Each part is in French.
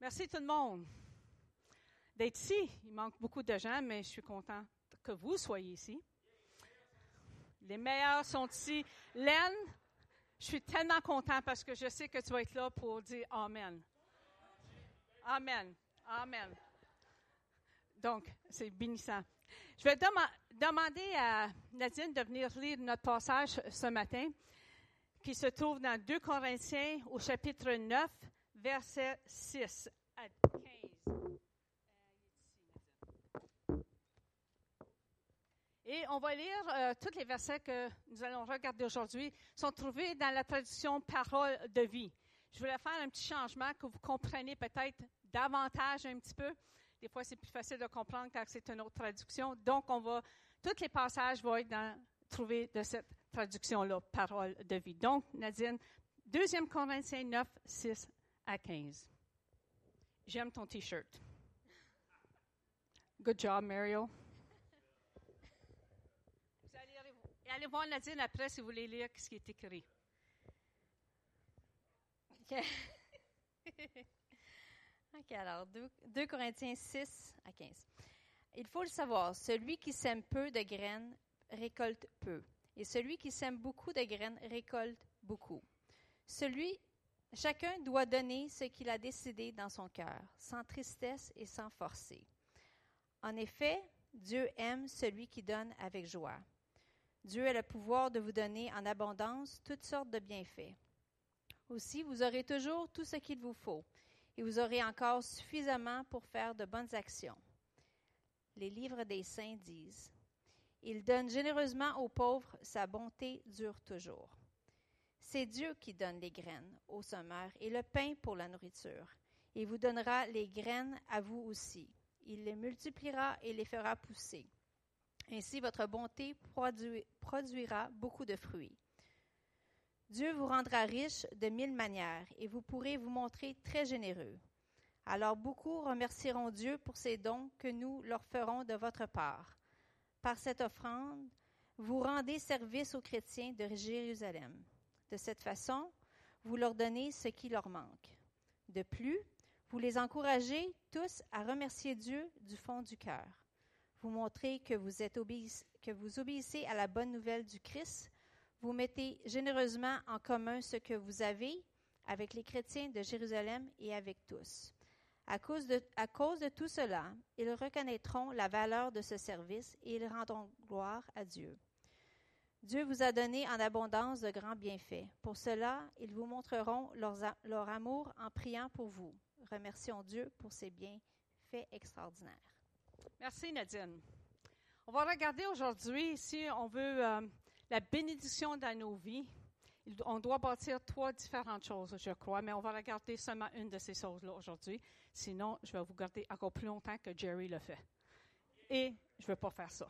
Merci tout le monde d'être ici. Il manque beaucoup de gens, mais je suis content que vous soyez ici. Les meilleurs sont ici. Len, je suis tellement content parce que je sais que tu vas être là pour dire Amen. Amen. Amen. Donc, c'est bénissant. Je vais demander à Nadine de venir lire notre passage ce matin, qui se trouve dans 2 Corinthiens au chapitre 9, verset 6 à 15. Et on va lire euh, tous les versets que nous allons regarder aujourd'hui, sont trouvés dans la traduction Parole de vie. Je voulais faire un petit changement que vous compreniez peut-être davantage un petit peu. Des fois, c'est plus facile de comprendre quand c'est une autre traduction. Donc, on va, tous les passages vont être dans, trouvés de cette traduction-là, Parole de vie. Donc, Nadine, 2 Corinthiens 9, 6 à 15. J'aime ton T-shirt. Good job, Mario. Et allez voir Nadine après si vous voulez lire ce qui est écrit. OK. OK, alors 2, Corinthiens 6 à 15. Il faut le savoir, celui qui sème peu de graines récolte peu, et celui qui sème beaucoup de graines récolte beaucoup. Celui, chacun doit donner ce qu'il a décidé dans son cœur, sans tristesse et sans forcer. En effet, Dieu aime celui qui donne avec joie. Dieu a le pouvoir de vous donner en abondance toutes sortes de bienfaits. Aussi, vous aurez toujours tout ce qu'il vous faut, et vous aurez encore suffisamment pour faire de bonnes actions. Les livres des saints disent, Il donne généreusement aux pauvres, sa bonté dure toujours. C'est Dieu qui donne les graines aux semeurs et le pain pour la nourriture. Il vous donnera les graines à vous aussi. Il les multipliera et les fera pousser. Ainsi, votre bonté produira beaucoup de fruits. Dieu vous rendra riche de mille manières et vous pourrez vous montrer très généreux. Alors beaucoup remercieront Dieu pour ces dons que nous leur ferons de votre part. Par cette offrande, vous rendez service aux chrétiens de Jérusalem. De cette façon, vous leur donnez ce qui leur manque. De plus, vous les encouragez tous à remercier Dieu du fond du cœur vous montrez que vous, êtes que vous obéissez à la bonne nouvelle du Christ, vous mettez généreusement en commun ce que vous avez avec les chrétiens de Jérusalem et avec tous. À cause, de, à cause de tout cela, ils reconnaîtront la valeur de ce service et ils rendront gloire à Dieu. Dieu vous a donné en abondance de grands bienfaits. Pour cela, ils vous montreront leur amour en priant pour vous. Remercions Dieu pour ses bienfaits extraordinaires. Merci, Nadine. On va regarder aujourd'hui, si on veut euh, la bénédiction dans nos vies, on doit bâtir trois différentes choses, je crois, mais on va regarder seulement une de ces choses-là aujourd'hui. Sinon, je vais vous garder encore plus longtemps que Jerry le fait. Et je ne veux pas faire ça.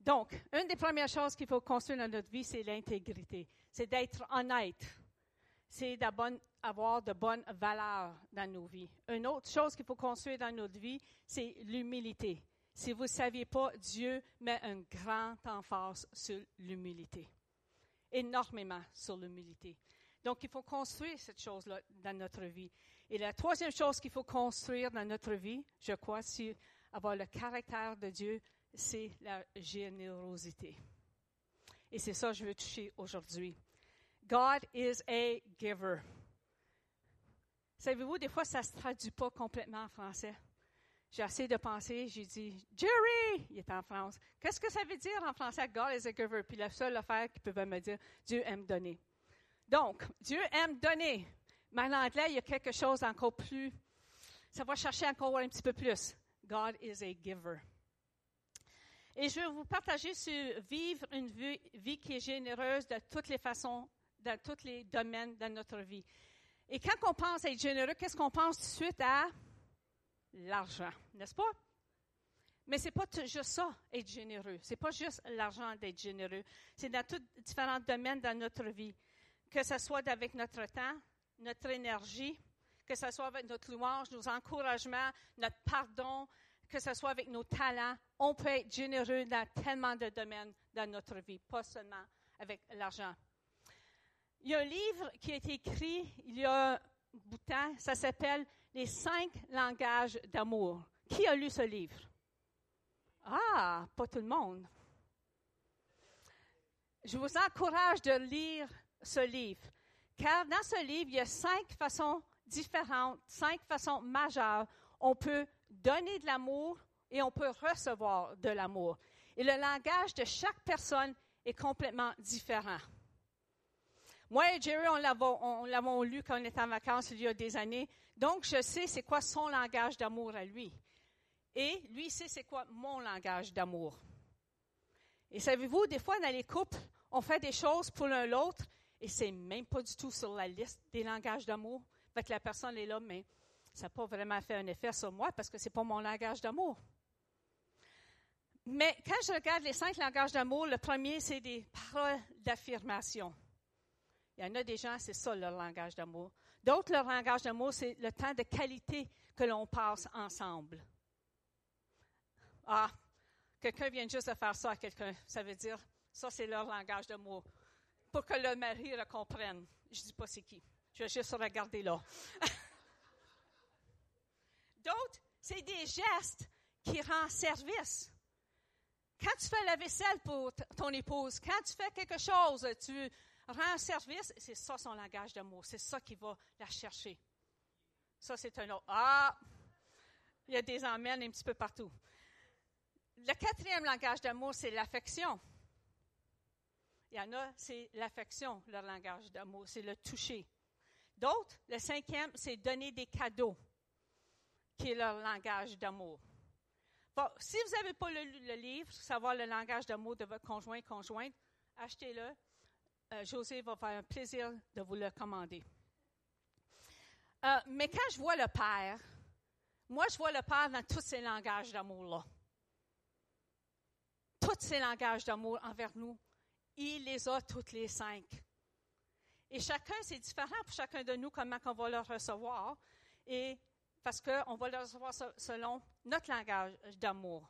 Donc, une des premières choses qu'il faut construire dans notre vie, c'est l'intégrité. C'est d'être honnête c'est d'avoir de bonnes valeurs dans nos vies. Une autre chose qu'il faut construire dans notre vie, c'est l'humilité. Si vous ne saviez pas, Dieu met un grand emphase sur l'humilité. Énormément sur l'humilité. Donc, il faut construire cette chose-là dans notre vie. Et la troisième chose qu'il faut construire dans notre vie, je crois, c'est avoir le caractère de Dieu, c'est la générosité. Et c'est ça que je veux toucher aujourd'hui. God is a giver. Savez-vous, des fois, ça ne se traduit pas complètement en français. J'ai essayé de penser, j'ai dit, Jerry, il est en France. Qu'est-ce que ça veut dire en français, God is a giver? Puis la seule affaire qu'il pouvait me dire, Dieu aime donner. Donc, Dieu aime donner. Mais en anglais, il y a quelque chose encore plus, ça va chercher encore un petit peu plus. God is a giver. Et je vais vous partager sur vivre une vie, qui est généreuse de toutes les façons dans tous les domaines de notre vie. Et quand on pense à être généreux, qu'est-ce qu'on pense tout de suite à? L'argent, n'est-ce pas? Mais c'est pas juste ça, être généreux. C'est pas juste l'argent d'être généreux. C'est dans tous différents domaines de notre vie. Que ce soit avec notre temps, notre énergie, que ce soit avec notre louange, nos encouragements, notre pardon, que ce soit avec nos talents. On peut être généreux dans tellement de domaines dans notre vie, pas seulement avec l'argent. Il y a un livre qui a été écrit il y a bout de temps. Ça s'appelle Les cinq langages d'amour. Qui a lu ce livre? Ah, pas tout le monde. Je vous encourage de lire ce livre, car dans ce livre, il y a cinq façons différentes, cinq façons majeures. On peut donner de l'amour et on peut recevoir de l'amour. Et le langage de chaque personne est complètement différent. Moi et Jerry, on l'avons lu quand on était en vacances il y a des années. Donc, je sais c'est quoi son langage d'amour à lui. Et lui sait c'est quoi mon langage d'amour. Et savez-vous, des fois, dans les couples, on fait des choses pour l'un l'autre et c'est même pas du tout sur la liste des langages d'amour. Fait que la personne est là, mais ça n'a pas vraiment fait un effet sur moi parce que c'est pas mon langage d'amour. Mais quand je regarde les cinq langages d'amour, le premier, c'est des paroles d'affirmation. Il y en a des gens, c'est ça leur langage d'amour. D'autres, leur langage d'amour, c'est le temps de qualité que l'on passe ensemble. Ah, quelqu'un vient juste de faire ça à quelqu'un. Ça veut dire, ça, c'est leur langage d'amour. Pour que le mari le comprenne. Je ne dis pas c'est qui. Je vais juste regarder là. D'autres, c'est des gestes qui rendent service. Quand tu fais la vaisselle pour ton épouse, quand tu fais quelque chose, tu rends service, c'est ça son langage d'amour. C'est ça qui va la chercher. Ça, c'est un autre. Ah! Il y a des emmènes un petit peu partout. Le quatrième langage d'amour, c'est l'affection. Il y en a, c'est l'affection, leur langage d'amour, c'est le toucher. D'autres, le cinquième, c'est donner des cadeaux, qui est leur langage d'amour. si vous n'avez pas lu le, livre, savoir le langage d'amour de votre conjoint, conjointe, achetez-le. Euh, José va faire un plaisir de vous le commander. Euh, mais quand je vois le Père, moi, je vois le Père dans tous ces langages d'amour-là. Tous ces langages d'amour envers nous, il les a toutes les cinq. Et chacun, c'est différent pour chacun de nous comment on va le recevoir. Et parce qu'on va le recevoir selon notre langage d'amour.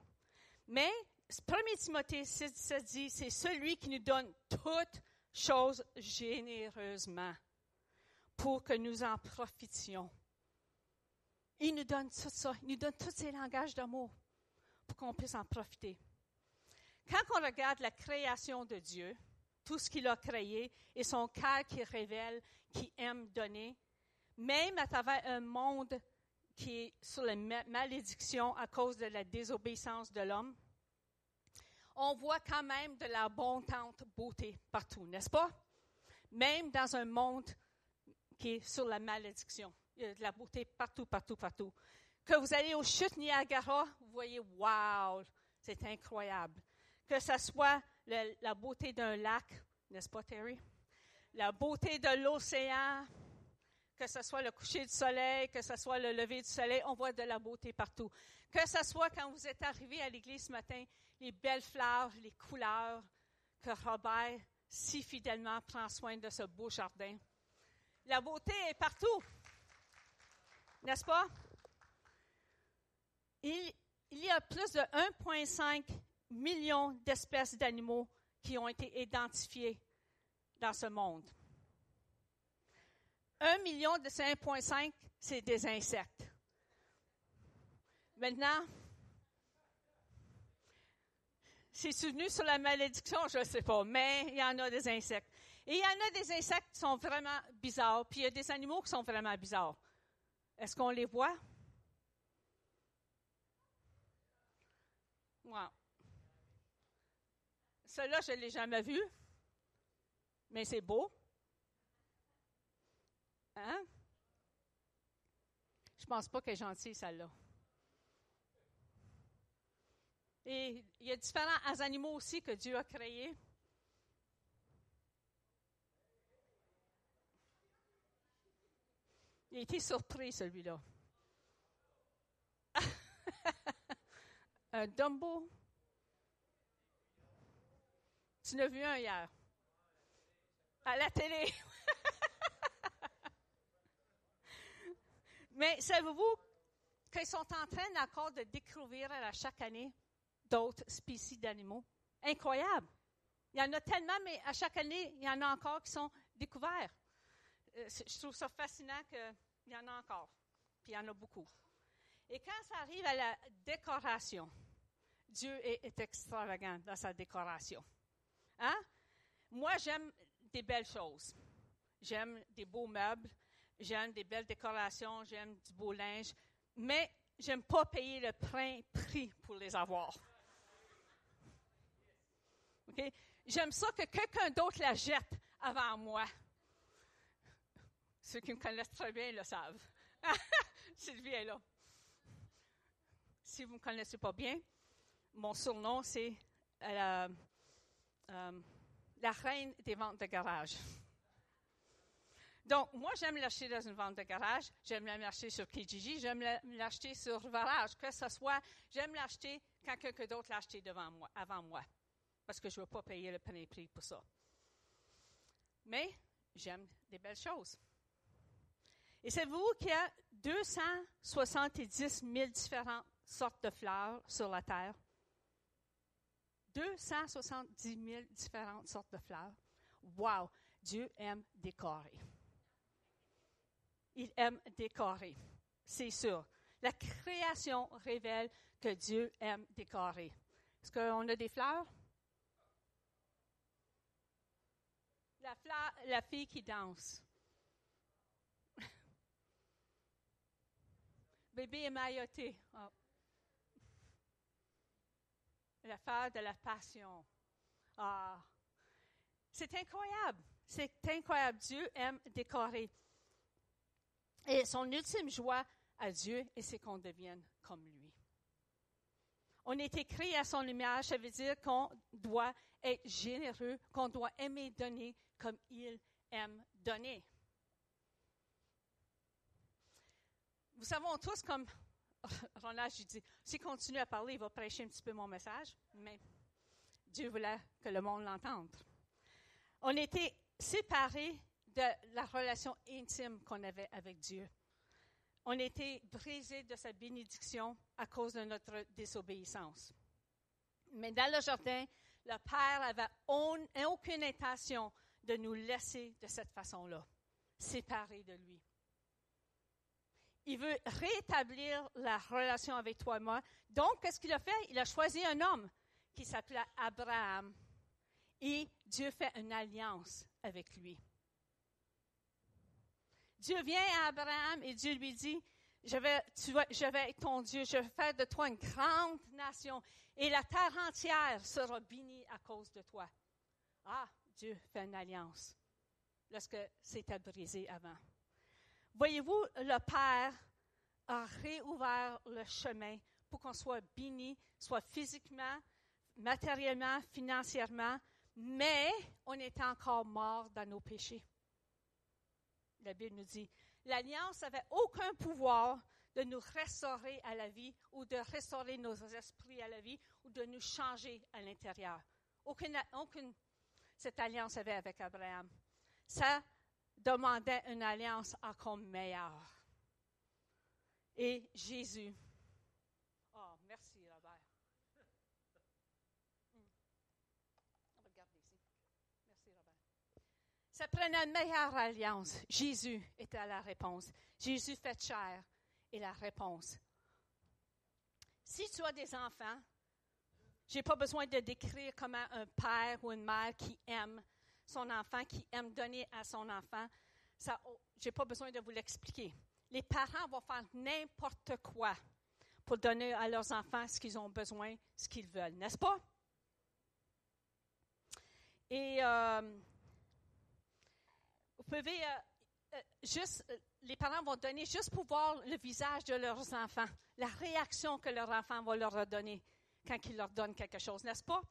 Mais 1 Timothée 6, dit, c'est celui qui nous donne toutes choses généreusement pour que nous en profitions. Il nous donne tout ça, il nous donne tous ces langages d'amour pour qu'on puisse en profiter. Quand on regarde la création de Dieu, tout ce qu'il a créé et son cœur qui révèle, qui aime donner, même à travers un monde qui est sur la malédiction à cause de la désobéissance de l'homme, on voit quand même de la l'abondante beauté partout, n'est-ce pas? Même dans un monde qui est sur la malédiction. Il y a de la beauté partout, partout, partout. Que vous allez aux chutes Niagara, vous voyez, wow, c'est incroyable. Que ce soit la beauté d'un lac, n'est-ce pas, Terry? La beauté de l'océan, que ce soit le coucher du soleil, que ce soit le lever du soleil, on voit de la beauté partout. Que ce soit quand vous êtes arrivé à l'église ce matin, les belles fleurs, les couleurs, que Robert si fidèlement prend soin de ce beau jardin. La beauté est partout, n'est-ce pas? Il, il y a plus de 1,5 million d'espèces d'animaux qui ont été identifiées dans ce monde. Un million de ces 1,5, c'est des insectes. Maintenant, c'est souvenu sur la malédiction, je ne sais pas, mais il y en a des insectes. Et il y en a des insectes qui sont vraiment bizarres, puis il y a des animaux qui sont vraiment bizarres. Est-ce qu'on les voit? Wow. Celui-là, je ne l'ai jamais vu, mais c'est beau. Hein? Je pense pas qu'elle est gentille, celle-là. Et il y a différents animaux aussi que Dieu a créés. Il a été surpris, celui-là. un Dumbo. Tu l'as vu un hier? À la télé. Mais savez-vous qu'ils sont en train encore de découvrir à chaque année d'autres spécies d'animaux? Incroyable. Il y en a tellement, mais à chaque année, il y en a encore qui sont découverts. Euh, je trouve ça fascinant que il y en a encore. Puis il y en a beaucoup. Et quand ça arrive à la décoration, Dieu est, extravagant dans sa décoration. Hein? Moi, j'aime des belles choses. J'aime des beaux meubles, j'aime des belles décorations, j'aime du beau linge, mais j'aime pas payer le prix pour les avoir. J'aime ça que quelqu'un d'autre la jette avant moi. Ceux qui me connaissent très bien le savent. Sylvie est là. Si vous ne me connaissez pas bien, mon surnom, c'est euh, euh, la reine des ventes de garage. Donc, moi, j'aime l'acheter dans une vente de garage, j'aime l'acheter sur Kijiji, j'aime l'acheter sur Varage, que ce soit, j'aime l'acheter quand quelqu'un d'autre l'a acheté devant moi, avant moi, parce que je ne veux pas payer le premier prix pour ça. Mais j'aime des belles choses. Et c'est vous qu'il y a 270 000 différentes sortes de fleurs sur la terre. 270 000 différentes sortes de fleurs. Wow! Dieu aime décorer. Il aime décorer. C'est sûr. La création révèle que Dieu aime décorer. Est-ce qu'on a des fleurs? La, fille qui danse. Bébé émailloté. Oh. L'affaire de la passion. Ah. C'est incroyable. C'est incroyable. Dieu aime décorer. Et son ultime joie à Dieu, c'est qu'on devienne comme lui. On est écrit à son image, ça veut dire qu'on doit être généreux, qu'on doit aimer donner comme il aime donner. Vous savez tous, comme Ronald, je dis, s'il continue à parler, il va prêcher un petit peu mon message, mais Dieu voulait que le monde l'entende. On était séparés de la relation intime qu'on avait avec Dieu. On était brisés de sa bénédiction à cause de notre désobéissance. Mais dans le jardin, le Père avait aucune intention de nous laisser de cette façon-là, séparés de lui. Il veut rétablir la relation avec toi et moi. Donc, qu'est-ce qu'il a fait? Il a choisi un homme qui s'appelait Abraham. Et Dieu fait une alliance avec lui. Dieu vient à Abraham et Dieu lui dit, je vais, être ton Dieu, je vais faire de toi une grande nation et la terre entière sera bénie à cause de toi. Ah, Dieu fait une alliance lorsque c'était brisé avant. Voyez-vous, le Père a réouvert le chemin pour qu'on soit béni, soit physiquement, matériellement, financièrement, mais on est encore mort dans nos péchés la Bible nous dit, l'alliance n'avait aucun pouvoir de nous restaurer à la vie ou de restaurer nos esprits à la vie ou de nous changer à l'intérieur. Aucune, cette alliance avait avec Abraham. Ça demandait une alliance encore meilleure. Et Jésus Ça prenait une meilleure alliance. Jésus était la réponse. Jésus fait chair est la réponse. Si tu as des enfants, je n'ai pas besoin de décrire comment un père ou une mère qui aime son enfant, qui aime donner à son enfant, oh, je n'ai pas besoin de vous l'expliquer. Les parents vont faire n'importe quoi pour donner à leurs enfants ce qu'ils ont besoin, ce qu'ils veulent, n'est-ce pas? Et euh, euh, euh, juste, euh, les parents vont donner juste pour voir le visage de leurs enfants, la réaction que leur enfant va leur donner quand ils leur donnent quelque chose, n'est-ce pas?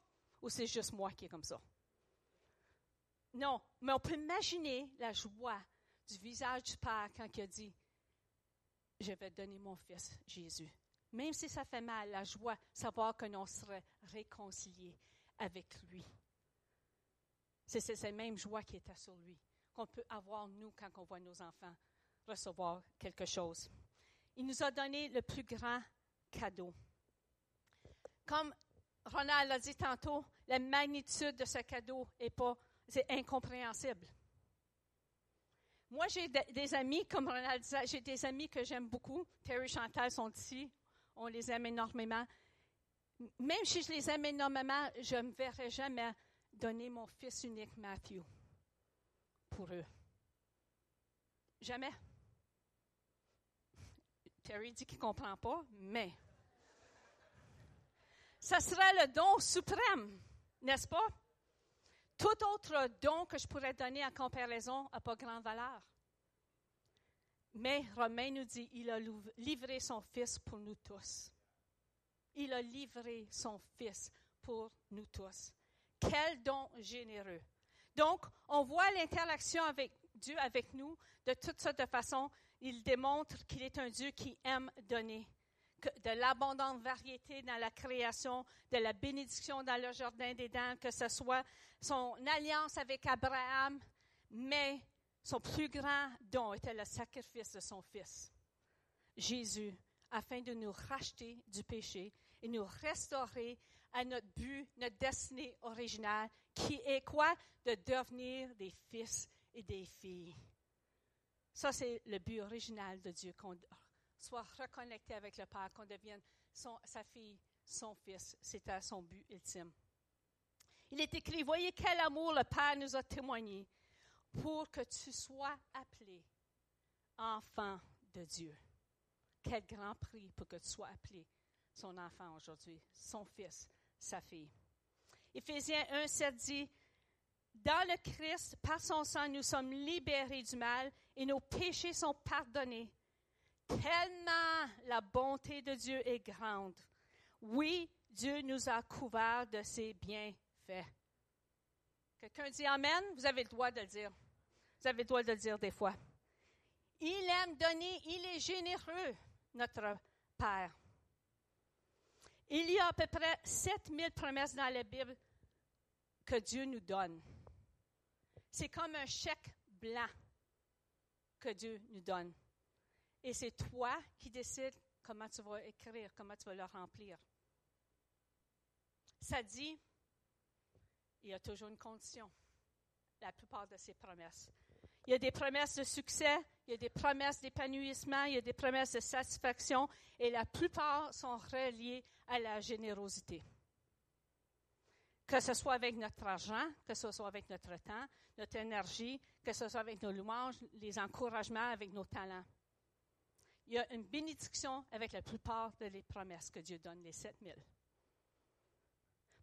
Ou c'est juste moi qui est comme ça? Non, mais on peut imaginer la joie du visage du Père quand il a dit, je vais donner mon fils Jésus. Même si ça fait mal, la joie, savoir que l'on serait réconcilié avec lui. C'est cette même joie qui était sur lui qu'on peut avoir, nous, quand on voit nos enfants recevoir quelque chose. Il nous a donné le plus grand cadeau. Comme Ronald l'a dit tantôt, la magnitude de ce cadeau est pas, c'est incompréhensible. Moi, j'ai de- des amis, comme Ronald disait, j'ai des amis que j'aime beaucoup. Terry et Chantal sont ici. On les aime énormément. Même si je les aime énormément, je ne me verrai jamais donner mon fils unique, Matthew, pour eux. Jamais. Terry dit qu'il ne comprend pas, mais ça serait le don suprême, n'est-ce pas? Tout autre don que je pourrais donner en comparaison n'a pas grande valeur. Mais Romain nous dit, il a livré son Fils pour nous tous. Il a livré son Fils pour nous tous. Quel don généreux. Donc, on voit l'interaction avec Dieu avec nous de toutes sortes de façons. Il démontre qu'il est un Dieu qui aime donner. De l'abondante variété dans la création, de la bénédiction dans le jardin d'Éden, que ce soit son alliance avec Abraham, mais son plus grand don était le sacrifice de son Fils, Jésus, afin de nous racheter du péché et nous restaurer à notre but, notre destinée originale, qui est quoi? De devenir des fils et des filles. Ça, c'est le but original de Dieu, qu'on soit reconnecté avec le Père, qu'on devienne sa fille, son fils. C'était son but ultime. Il est écrit, voyez quel amour le Père nous a témoigné pour que tu sois appelé enfant de Dieu. Quel grand prix pour que tu sois appelé son enfant aujourd'hui, son fils, sa fille. Éphésiens 1, 7 dit, Dans le Christ, par son sang, nous sommes libérés du mal et nos péchés sont pardonnés. Tellement la bonté de Dieu est grande. Oui, Dieu nous a couverts de ses bienfaits. Quelqu'un dit Amen, vous avez le droit de le dire. Vous avez le droit de le dire des fois. Il aime donner, il est généreux, notre Père. Il y a à peu près 7000 promesses dans la Bible que Dieu nous donne. C'est comme un chèque blanc que Dieu nous donne. Et c'est toi qui décides comment tu vas écrire, comment tu vas le remplir. Ça dit, il y a toujours une condition, la plupart de ces promesses. Il y a des promesses de succès, il y a des promesses d'épanouissement, il y a des promesses de satisfaction, et la plupart sont reliées à la générosité. Que ce soit avec notre argent, que ce soit avec notre temps, notre énergie, que ce soit avec nos louanges, les encouragements, avec nos talents. Il y a une bénédiction avec la plupart des promesses que Dieu donne, les 7000.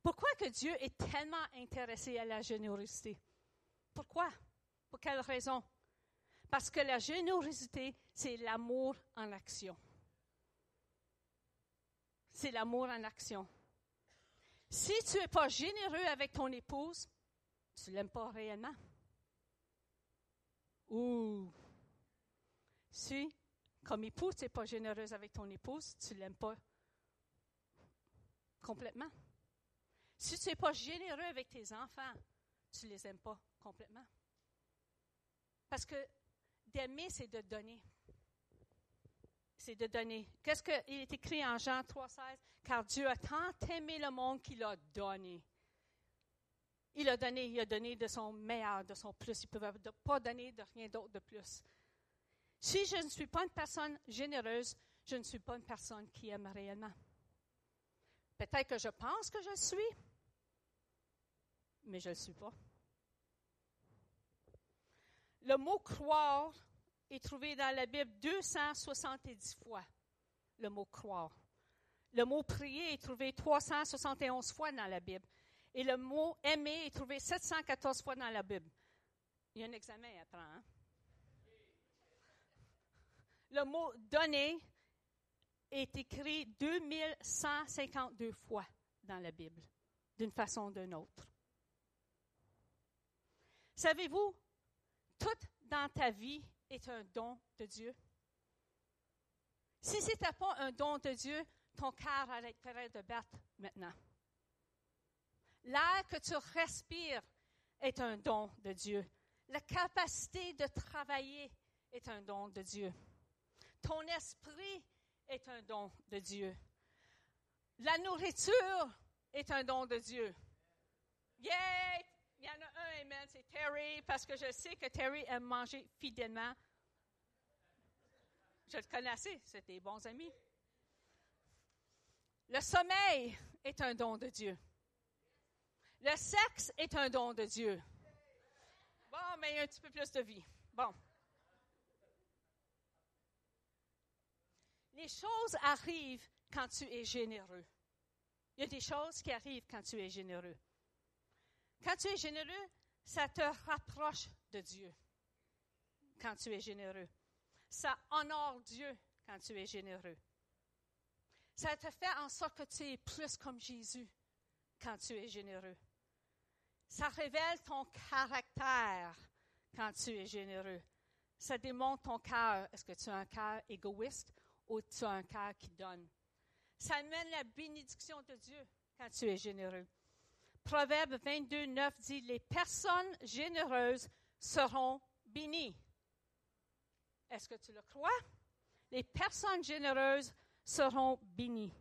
Pourquoi que Dieu est tellement intéressé à la générosité? Pourquoi? Pour quelle raison? Parce que la générosité, c'est l'amour en action. C'est l'amour en action. Si tu n'es pas généreux avec ton épouse, tu ne l'aimes pas réellement. Ou si, comme épouse, tu n'es pas généreuse avec ton épouse, tu ne l'aimes pas complètement. Si tu n'es pas généreux avec tes enfants, tu ne les aimes pas complètement. Parce que d'aimer, c'est de donner. C'est de donner. Qu'est-ce qu'il est écrit en Jean 3,16? Car Dieu a tant aimé le monde qu'il a donné. Il a donné, il a donné de son meilleur, de son plus. Il ne pouvait pas donner de rien d'autre de plus. Si je ne suis pas une personne généreuse, je ne suis pas une personne qui aime réellement. Peut-être que je pense que je suis, mais je ne le suis pas. Le mot croire est trouvé dans la Bible 270 fois, le mot croire. Le mot prier est trouvé 371 fois dans la Bible. Et le mot aimer est trouvé 714 fois dans la Bible. Il y a un examen à prendre. Hein? Le mot donner est écrit 2152 fois dans la Bible, d'une façon ou d'une autre. Savez-vous, tout dans ta vie est un don de Dieu. Si ce n'était pas un don de Dieu, ton cœur arrêterait de battre maintenant. L'air que tu respires est un don de Dieu. La capacité de travailler est un don de Dieu. Ton esprit est un don de Dieu. La nourriture est un don de Dieu. Yeah! Il y en a un, amen, c'est Terry, parce que je sais que Terry aime manger fidèlement. Je le connais assez, c'est des bons amis. Le sommeil est un don de Dieu. Le sexe est un don de Dieu. Bon, mais il y a un petit peu plus de vie. Bon. Les choses arrivent quand tu es généreux. Il y a des choses qui arrivent quand tu es généreux. Quand tu es généreux, ça te rapproche de Dieu. Quand tu es généreux. Ça honore Dieu quand tu es généreux. Ça te fait en sorte que tu es plus comme Jésus quand tu es généreux. Ça révèle ton caractère quand tu es généreux. Ça démontre ton cœur. Est-ce que tu as un cœur égoïste ou tu as un cœur qui donne? Ça amène la bénédiction de Dieu quand tu es généreux. Proverbe 22, 9 dit, les personnes généreuses seront bénies. Est-ce que tu le crois? Les personnes généreuses seront bénies.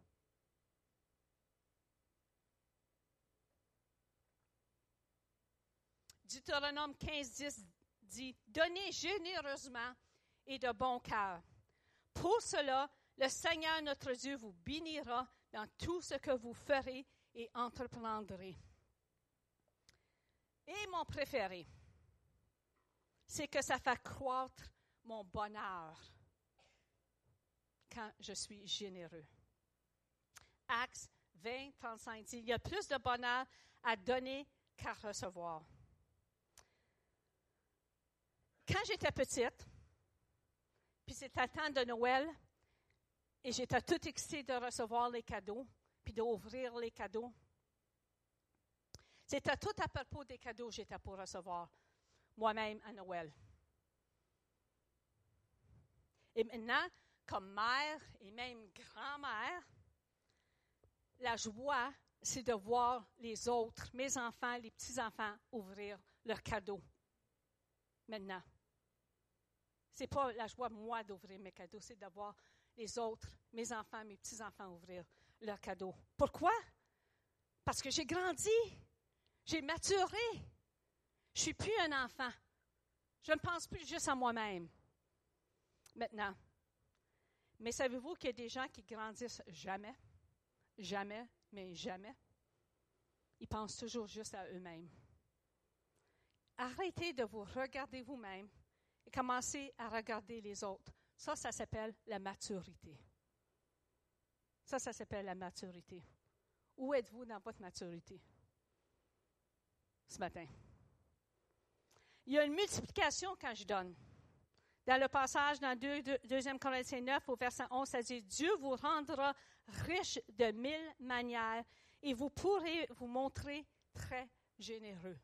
Deutéronome 15, 10 dit, Donnez généreusement et de bon cœur. Pour cela, le Seigneur notre Dieu vous bénira dans tout ce que vous ferez et entreprendrez. Et mon préféré, c'est que ça fait croître mon bonheur quand je suis généreux. Acts 20, 35 dit, il y a plus de bonheur à donner qu'à recevoir. Quand j'étais petite, puis c'était temps de Noël, et j'étais tout excitée de recevoir les cadeaux, puis d'ouvrir les cadeaux. C'était tout à propos des cadeaux que j'étais pour recevoir moi-même à Noël. Et maintenant, comme mère et même grand-mère, la joie, c'est de voir les autres, mes enfants, les petits-enfants, ouvrir leurs cadeaux. Maintenant. C'est pas la joie, moi, d'ouvrir mes cadeaux, c'est de voir les autres, mes enfants, mes petits-enfants, ouvrir leurs cadeaux. Pourquoi? Parce que j'ai grandi, j'ai maturé. Je suis plus un enfant. Je ne pense plus juste à moi-même. Maintenant. Mais savez-vous qu'il y a des gens qui grandissent jamais? Jamais, mais jamais? Ils pensent toujours juste à eux-mêmes. Arrêtez de vous regarder vous-même et commencez à regarder les autres. Ça, ça s'appelle la maturité. Ça, ça s'appelle la maturité. Où êtes-vous dans votre maturité? Ce matin? Il y a une multiplication quand je donne. Dans le passage dans 2, 2 Corinthiens 9 au verset 11, ça dit, Dieu vous rendra riche de mille manières et vous pourrez vous montrer très généreux.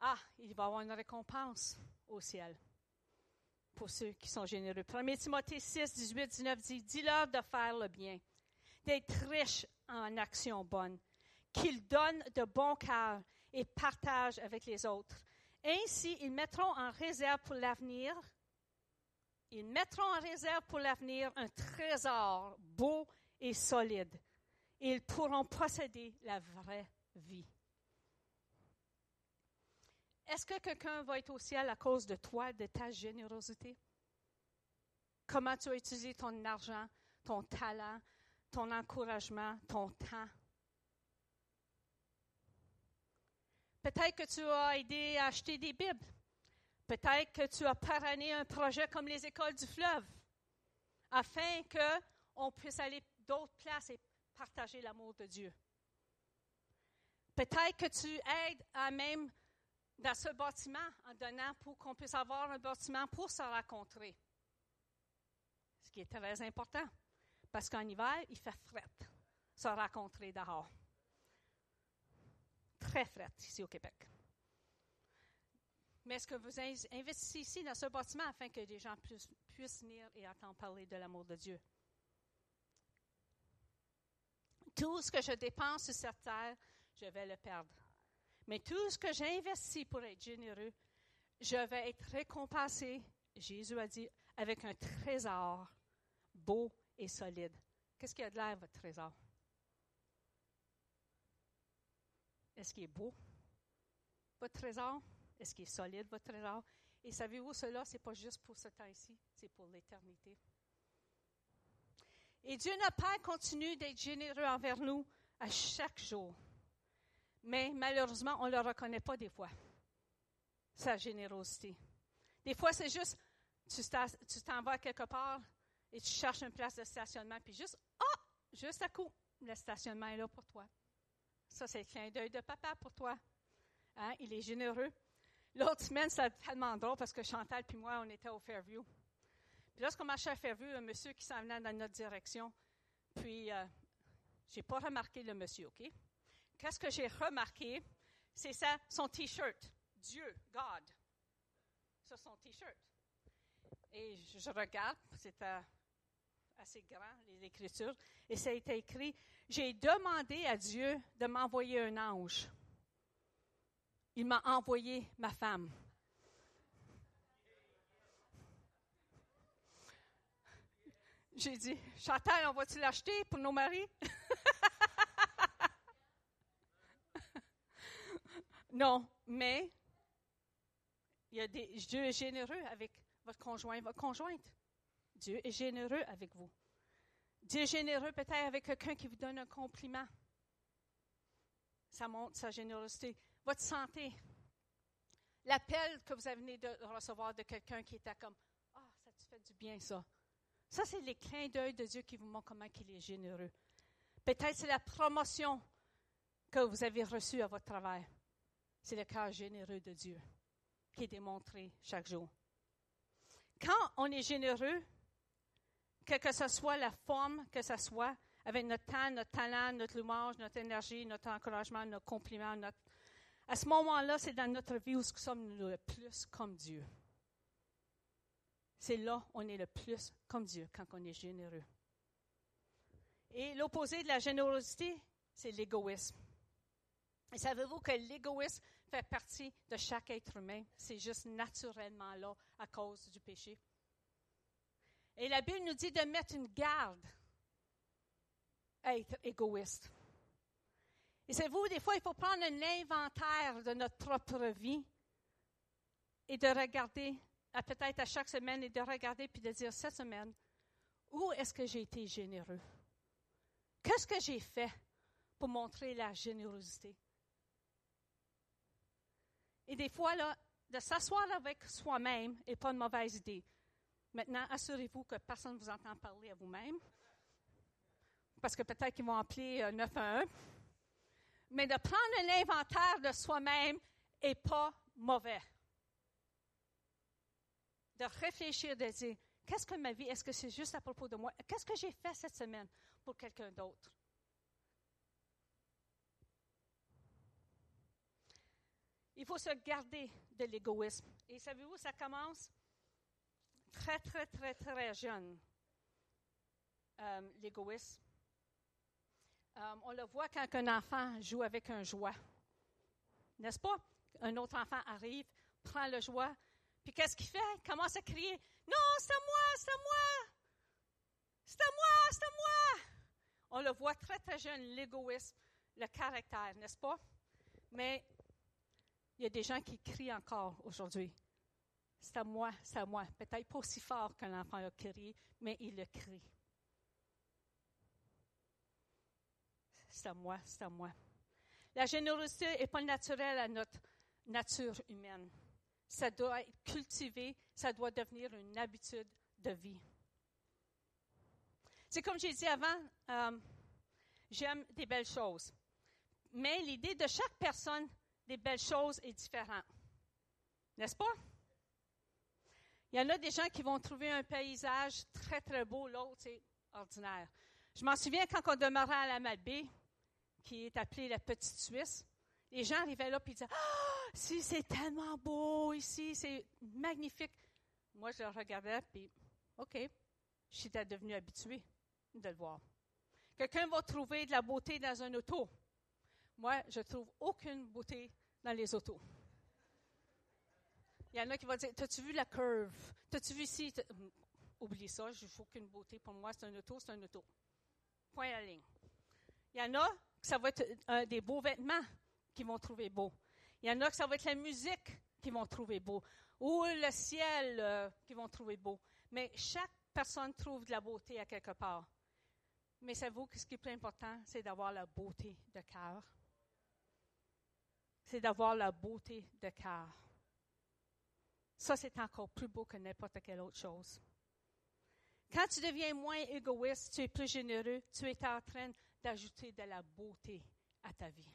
Ah, il va y avoir une récompense au ciel pour ceux qui sont généreux. 1 Timothée 6, 18, 19 dit, dis-leur de faire le bien, d'être riches en actions bonnes, qu'ils donnent de bon cœur et partagent avec les autres. Ainsi, ils mettront en réserve pour l'avenir, ils mettront en réserve pour l'avenir un trésor beau et solide. Ils pourront posséder la vraie vie. Est-ce que quelqu'un va être au ciel à cause de toi, de ta générosité? Comment tu as utilisé ton argent, ton talent, ton encouragement, ton temps? Peut-être que tu as aidé à acheter des Bibles. Peut-être que tu as parrainé un projet comme les écoles du fleuve, afin qu'on puisse aller d'autres places et partager l'amour de Dieu. Peut-être que tu aides à même dans ce bâtiment en donnant pour qu'on puisse avoir un bâtiment pour se rencontrer. Ce qui est très important, parce qu'en hiver, il fait fret se rencontrer dehors très frette ici au Québec. Mais est-ce que vous investissez ici dans ce bâtiment afin que les gens puissent, venir et entendre parler de l'amour de Dieu? Tout ce que je dépense sur cette terre, je vais le perdre. Mais tout ce que j'investis pour être généreux, je vais être récompensé, Jésus a dit, avec un trésor beau et solide. Qu'est-ce qu'il y a de l'air, votre trésor? Est-ce qu'il est beau? Votre trésor? Est-ce qu'il est solide, votre trésor? Et savez-vous, cela, ce n'est pas juste pour ce temps-ci, c'est pour l'éternité. Et Dieu notre Père continue d'être généreux envers nous à chaque jour. Mais malheureusement, on ne le reconnaît pas des fois, sa générosité. Des fois, c'est juste, tu t'en vas quelque part et tu cherches une place de stationnement, puis juste, ah, juste à coup, le stationnement est là pour toi. Ça, c'est le clin d'œil de papa pour toi. Hein? Il est généreux. L'autre semaine, c'était tellement drôle parce que Chantal et moi, on était au Fairview. Puis lorsqu'on marchait à Fairview, un monsieur qui s'en venait dans notre direction, puis euh, je n'ai pas remarqué le monsieur, OK? Qu'est-ce que j'ai remarqué? C'est ça, son T-shirt. Dieu, God. C'est son T-shirt. Et je regarde, c'était assez grand, les Écritures, et ça a été écrit, j'ai demandé à Dieu de m'envoyer un ange. Il m'a envoyé ma femme. J'ai dit, Chantal, on va-tu l'acheter pour nos maris? non, mais il y a des, Dieu est généreux avec votre conjoint, votre conjointe. Dieu est généreux avec vous. Dieu est généreux peut-être avec quelqu'un qui vous donne un compliment. Ça montre sa générosité. Votre santé. L'appel que vous venez de recevoir de quelqu'un qui était comme Ah, ça te fait du bien, ça. Ça, c'est les clins d'œil de Dieu qui vous montrent comment il est généreux. Peut-être c'est la promotion que vous avez reçue à votre travail. C'est le cœur généreux de Dieu qui est démontré chaque jour. Quand on est généreux, que, que ce soit la forme, que ce soit avec notre temps, notre talent, notre louange, notre énergie, notre encouragement, notre compliment, notre... à ce moment-là, c'est dans notre vie où nous sommes le plus comme Dieu. C'est là où on est le plus comme Dieu, quand on est généreux. Et l'opposé de la générosité, c'est l'égoïsme. Et savez-vous que l'égoïsme fait partie de chaque être humain? C'est juste naturellement là à cause du péché. Et la Bible nous dit de mettre une garde à être égoïste. Et savez-vous, des fois, il faut prendre un inventaire de notre propre vie et de regarder peut-être à chaque semaine et de regarder puis de dire cette semaine, où est-ce que j'ai été généreux? Qu'est-ce que j'ai fait pour montrer la générosité? Et des fois, là, de s'asseoir avec soi-même n'est pas une mauvaise idée. Maintenant, assurez-vous que personne ne vous entend parler à vous-même, parce que peut-être qu'ils vont appeler 911. Euh, Mais de prendre un inventaire de soi-même n'est pas mauvais de réfléchir, de dire, qu'est-ce que ma vie, est-ce que c'est juste à propos de moi? Qu'est-ce que j'ai fait cette semaine pour quelqu'un d'autre? Il faut se garder de l'égoïsme. Et savez-vous, ça commence très, très, très, très jeune, euh, l'égoïsme. Euh, on le voit quand un enfant joue avec un joie. N'est-ce pas? Un autre enfant arrive, prend le joie, puis qu'est-ce qu'il fait? Il commence à crier Non, c'est moi, c'est moi! C'est moi, c'est moi! On le voit très, très jeune, l'égoïsme, le caractère, n'est-ce pas? Mais il y a des gens qui crient encore aujourd'hui. C'est à moi, c'est à moi. Peut-être pas aussi fort qu'un enfant a crié, mais il le crie. C'est à moi, c'est à moi. La générosité n'est pas naturelle à notre nature humaine ça doit être cultivé, ça doit devenir une habitude de vie. C'est comme j'ai dit avant, euh, j'aime des belles choses. Mais l'idée de chaque personne des belles choses est différente. N'est-ce pas? Il y en a des gens qui vont trouver un paysage très, très beau, l'autre, c'est ordinaire. Je m'en souviens quand on demeurait à la Malbaie, qui est appelée la Petite Suisse, les gens arrivaient là et disaient Ah, si c'est tellement beau ici, c'est magnifique. Moi, je le regardais, puis, OK, je suis devenu habitué de le voir. Quelqu'un va trouver de la beauté dans un auto. Moi, je trouve aucune beauté dans les autos. Il y en a qui vont dire T'as-tu vu la curve? T'as-tu vu ici? Hum, Oublie ça, je n'ai aucune beauté. Pour moi, c'est un auto, c'est un auto. Point à la ligne. Il y en a que ça va être des beaux vêtements qui vont trouver beau. Il y en a que ça va être la musique qui vont trouver beau, ou le ciel euh, qui vont trouver beau. Mais chaque personne trouve de la beauté à quelque part. Mais savez-vous que ce qui est plus important, c'est d'avoir la beauté de cœur? C'est d'avoir la beauté de cœur. Ça, c'est encore plus beau que n'importe quelle autre chose. Quand tu deviens moins égoïste, tu es plus généreux, tu es en train d'ajouter de la beauté à ta vie.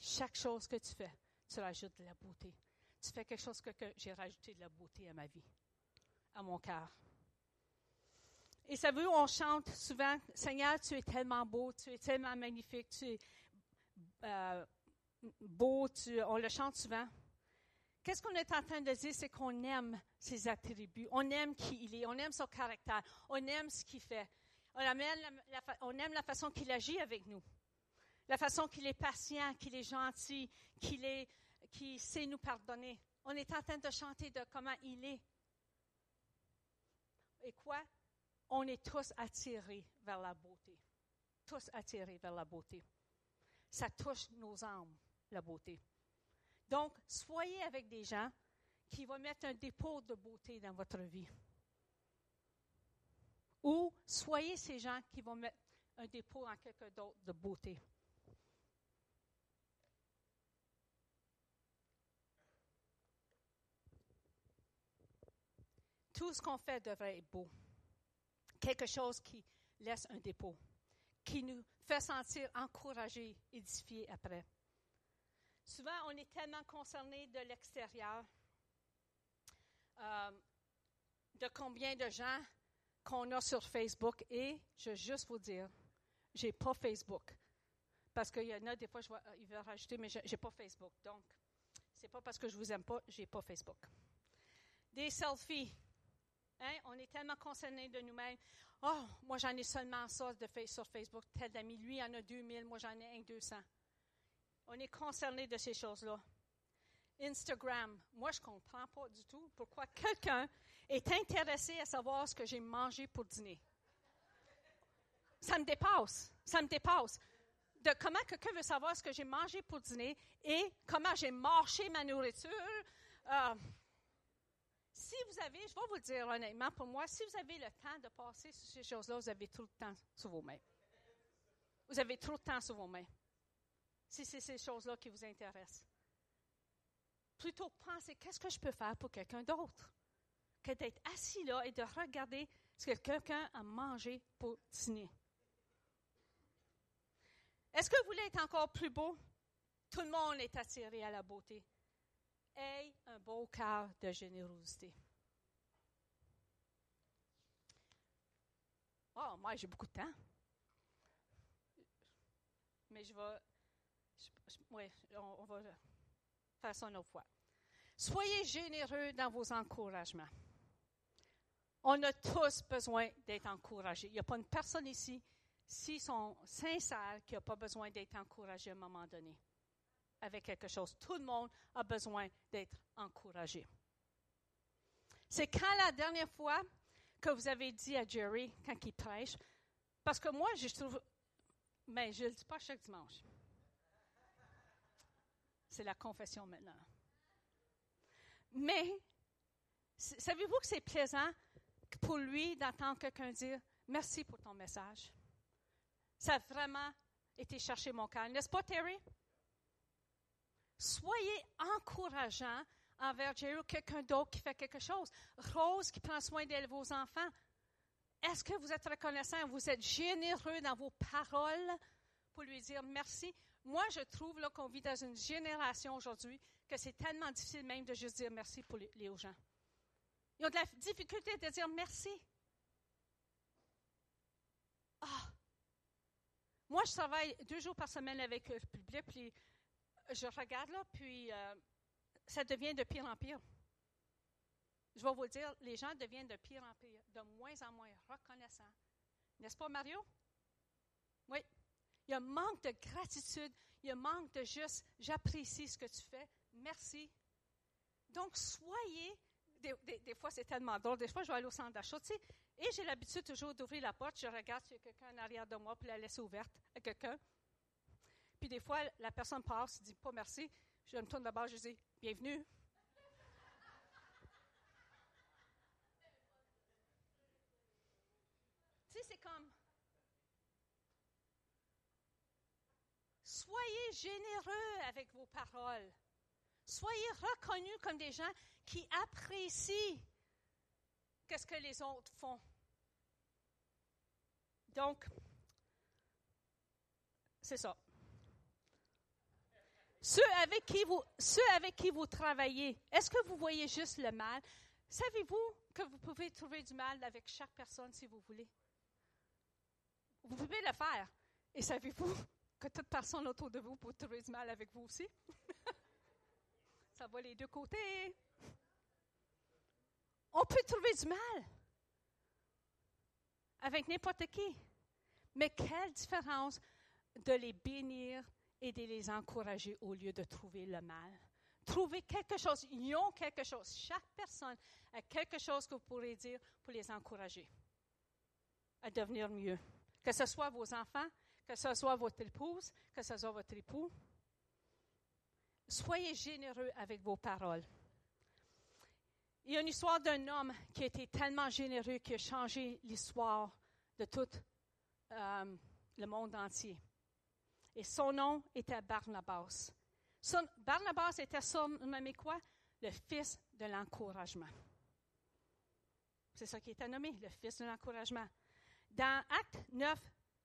Chaque chose que tu fais, tu rajoutes de la beauté. Tu fais quelque chose que, j'ai rajouté de la beauté à ma vie, à mon cœur. Et ça veut, on chante souvent, Seigneur, tu es tellement beau, tu es tellement magnifique, tu es euh, beau, on le chante souvent. Qu'est-ce qu'on est en train de dire? C'est qu'on aime ses attributs, on aime qui il est, on aime son caractère, on aime ce qu'il fait, on aime la, façon qu'il agit avec nous, la façon qu'il est patient, qu'il est gentil, qu'il est, qu'il sait nous pardonner. On est en train de chanter de comment il est. Et quoi? On est tous attirés vers la beauté. Tous attirés vers la beauté. Ça touche nos âmes, la beauté. Donc, soyez avec des gens qui vont mettre un dépôt de beauté dans votre vie. Ou soyez ces gens qui vont mettre un dépôt en quelque d'autre de beauté. Tout ce qu'on fait devrait être beau. Quelque chose qui laisse un dépôt, qui nous fait sentir encouragés, édifiés après. Souvent, on est tellement concerné de l'extérieur, euh, de combien de gens qu'on a sur Facebook. Et je veux juste vous dire, je n'ai pas Facebook. Parce qu'il y en a des fois, je vois, ils veulent rajouter, mais je n'ai pas Facebook. Donc, ce n'est pas parce que je ne vous aime pas, je n'ai pas Facebook. Des selfies. Hein? On est tellement concerné de nous-mêmes. Oh, moi, j'en ai seulement ça de sur Facebook. Tel ami, lui, en a 2000, moi, j'en ai un 200. On est concerné de ces choses-là. Instagram, moi, je ne comprends pas du tout pourquoi quelqu'un est intéressé à savoir ce que j'ai mangé pour dîner. Ça me dépasse. Ça me dépasse. De comment quelqu'un veut savoir ce que j'ai mangé pour dîner et comment j'ai marché ma nourriture. Euh, si vous avez, je vais vous dire honnêtement, pour moi, si vous avez le temps de passer sur ces choses-là, vous avez trop de temps sur vos mains. Vous avez trop de temps sur vos mains si c'est ces choses-là qui vous intéressent. Plutôt pensez, qu'est-ce que je peux faire pour quelqu'un d'autre? Que d'être assis là et de regarder ce que quelqu'un a mangé pour dîner. Est-ce que vous voulez être encore plus beau? Tout le monde est attiré à la beauté. Ayez un beau cœur de générosité. Oh, moi, j'ai beaucoup de temps. Mais je vais oui, on, va faire ça une autre. Soyez généreux dans vos encouragements. On a tous besoin d'être encouragés. Il n'y a pas une personne ici, s'ils sont sincères, qui n'a pas besoin d'être encouragé à un moment donné avec quelque chose. Tout le monde a besoin d'être encouragé. C'est quand la dernière fois que vous avez dit à Jerry, quand il prêche, parce que moi, je trouve, mais je ne le dis pas chaque dimanche. C'est la confession maintenant. Mais, savez-vous que c'est plaisant pour lui d'entendre quelqu'un dire Merci pour ton message. Ça a vraiment été chercher mon cœur. N'est-ce pas, Terry? Soyez encourageant envers Jerry ou quelqu'un d'autre qui fait quelque chose. Rose qui prend soin de vos enfants. Est-ce que vous êtes reconnaissant? Vous êtes généreux dans vos paroles pour lui dire merci? Moi, je trouve qu'on vit dans une génération aujourd'hui que c'est tellement difficile même de juste dire merci pour les, gens. Ils ont de la difficulté de dire merci. Ah! Moi, je travaille deux jours par semaine avec le public, puis je regarde là, puis euh, ça devient de pire en pire. Je vais vous le dire, les gens deviennent de pire en pire, de moins en moins reconnaissants. N'est-ce pas, Mario? Oui. Il y a un manque de gratitude. Il y a un manque de juste, j'apprécie ce que tu fais. Merci. Donc, soyez. Des, fois, c'est tellement drôle. Des fois, je vais aller au centre d'achat, tu sais, et j'ai l'habitude toujours d'ouvrir la porte. Je regarde s'il y a quelqu'un en arrière de moi, puis la laisser ouverte à quelqu'un. Puis des fois, la personne passe, dit pas merci. Je me tourne d'abord, je dis bienvenue. tu sais, c'est comme. Soyez généreux avec vos paroles. Soyez reconnus comme des gens qui apprécient ce que les autres font. Donc, c'est ça. Ceux avec qui vous, ceux avec qui vous travaillez, est-ce que vous voyez juste le mal? Savez-vous que vous pouvez trouver du mal avec chaque personne si vous voulez? Vous pouvez le faire. Et savez-vous que toute personne autour de vous peut trouver du mal avec vous aussi? Ça va les deux côtés. On peut trouver du mal avec n'importe qui. Mais quelle différence de les bénir et de les encourager au lieu de trouver le mal? Trouver quelque chose, ils ont quelque chose. Chaque personne a quelque chose que vous pourrez dire pour les encourager à devenir mieux. Que ce soit vos enfants, que ce soit votre épouse, que ce soit votre époux. Soyez généreux avec vos paroles. Il y a une histoire d'un homme qui a été tellement généreux qu'il a changé l'histoire de tout euh, le monde entier. Et son nom était Barnabas. Barnabas était surnommé quoi? Le fils de l'encouragement. C'est ça qui était nommé, le fils de l'encouragement. Dans Acte 9,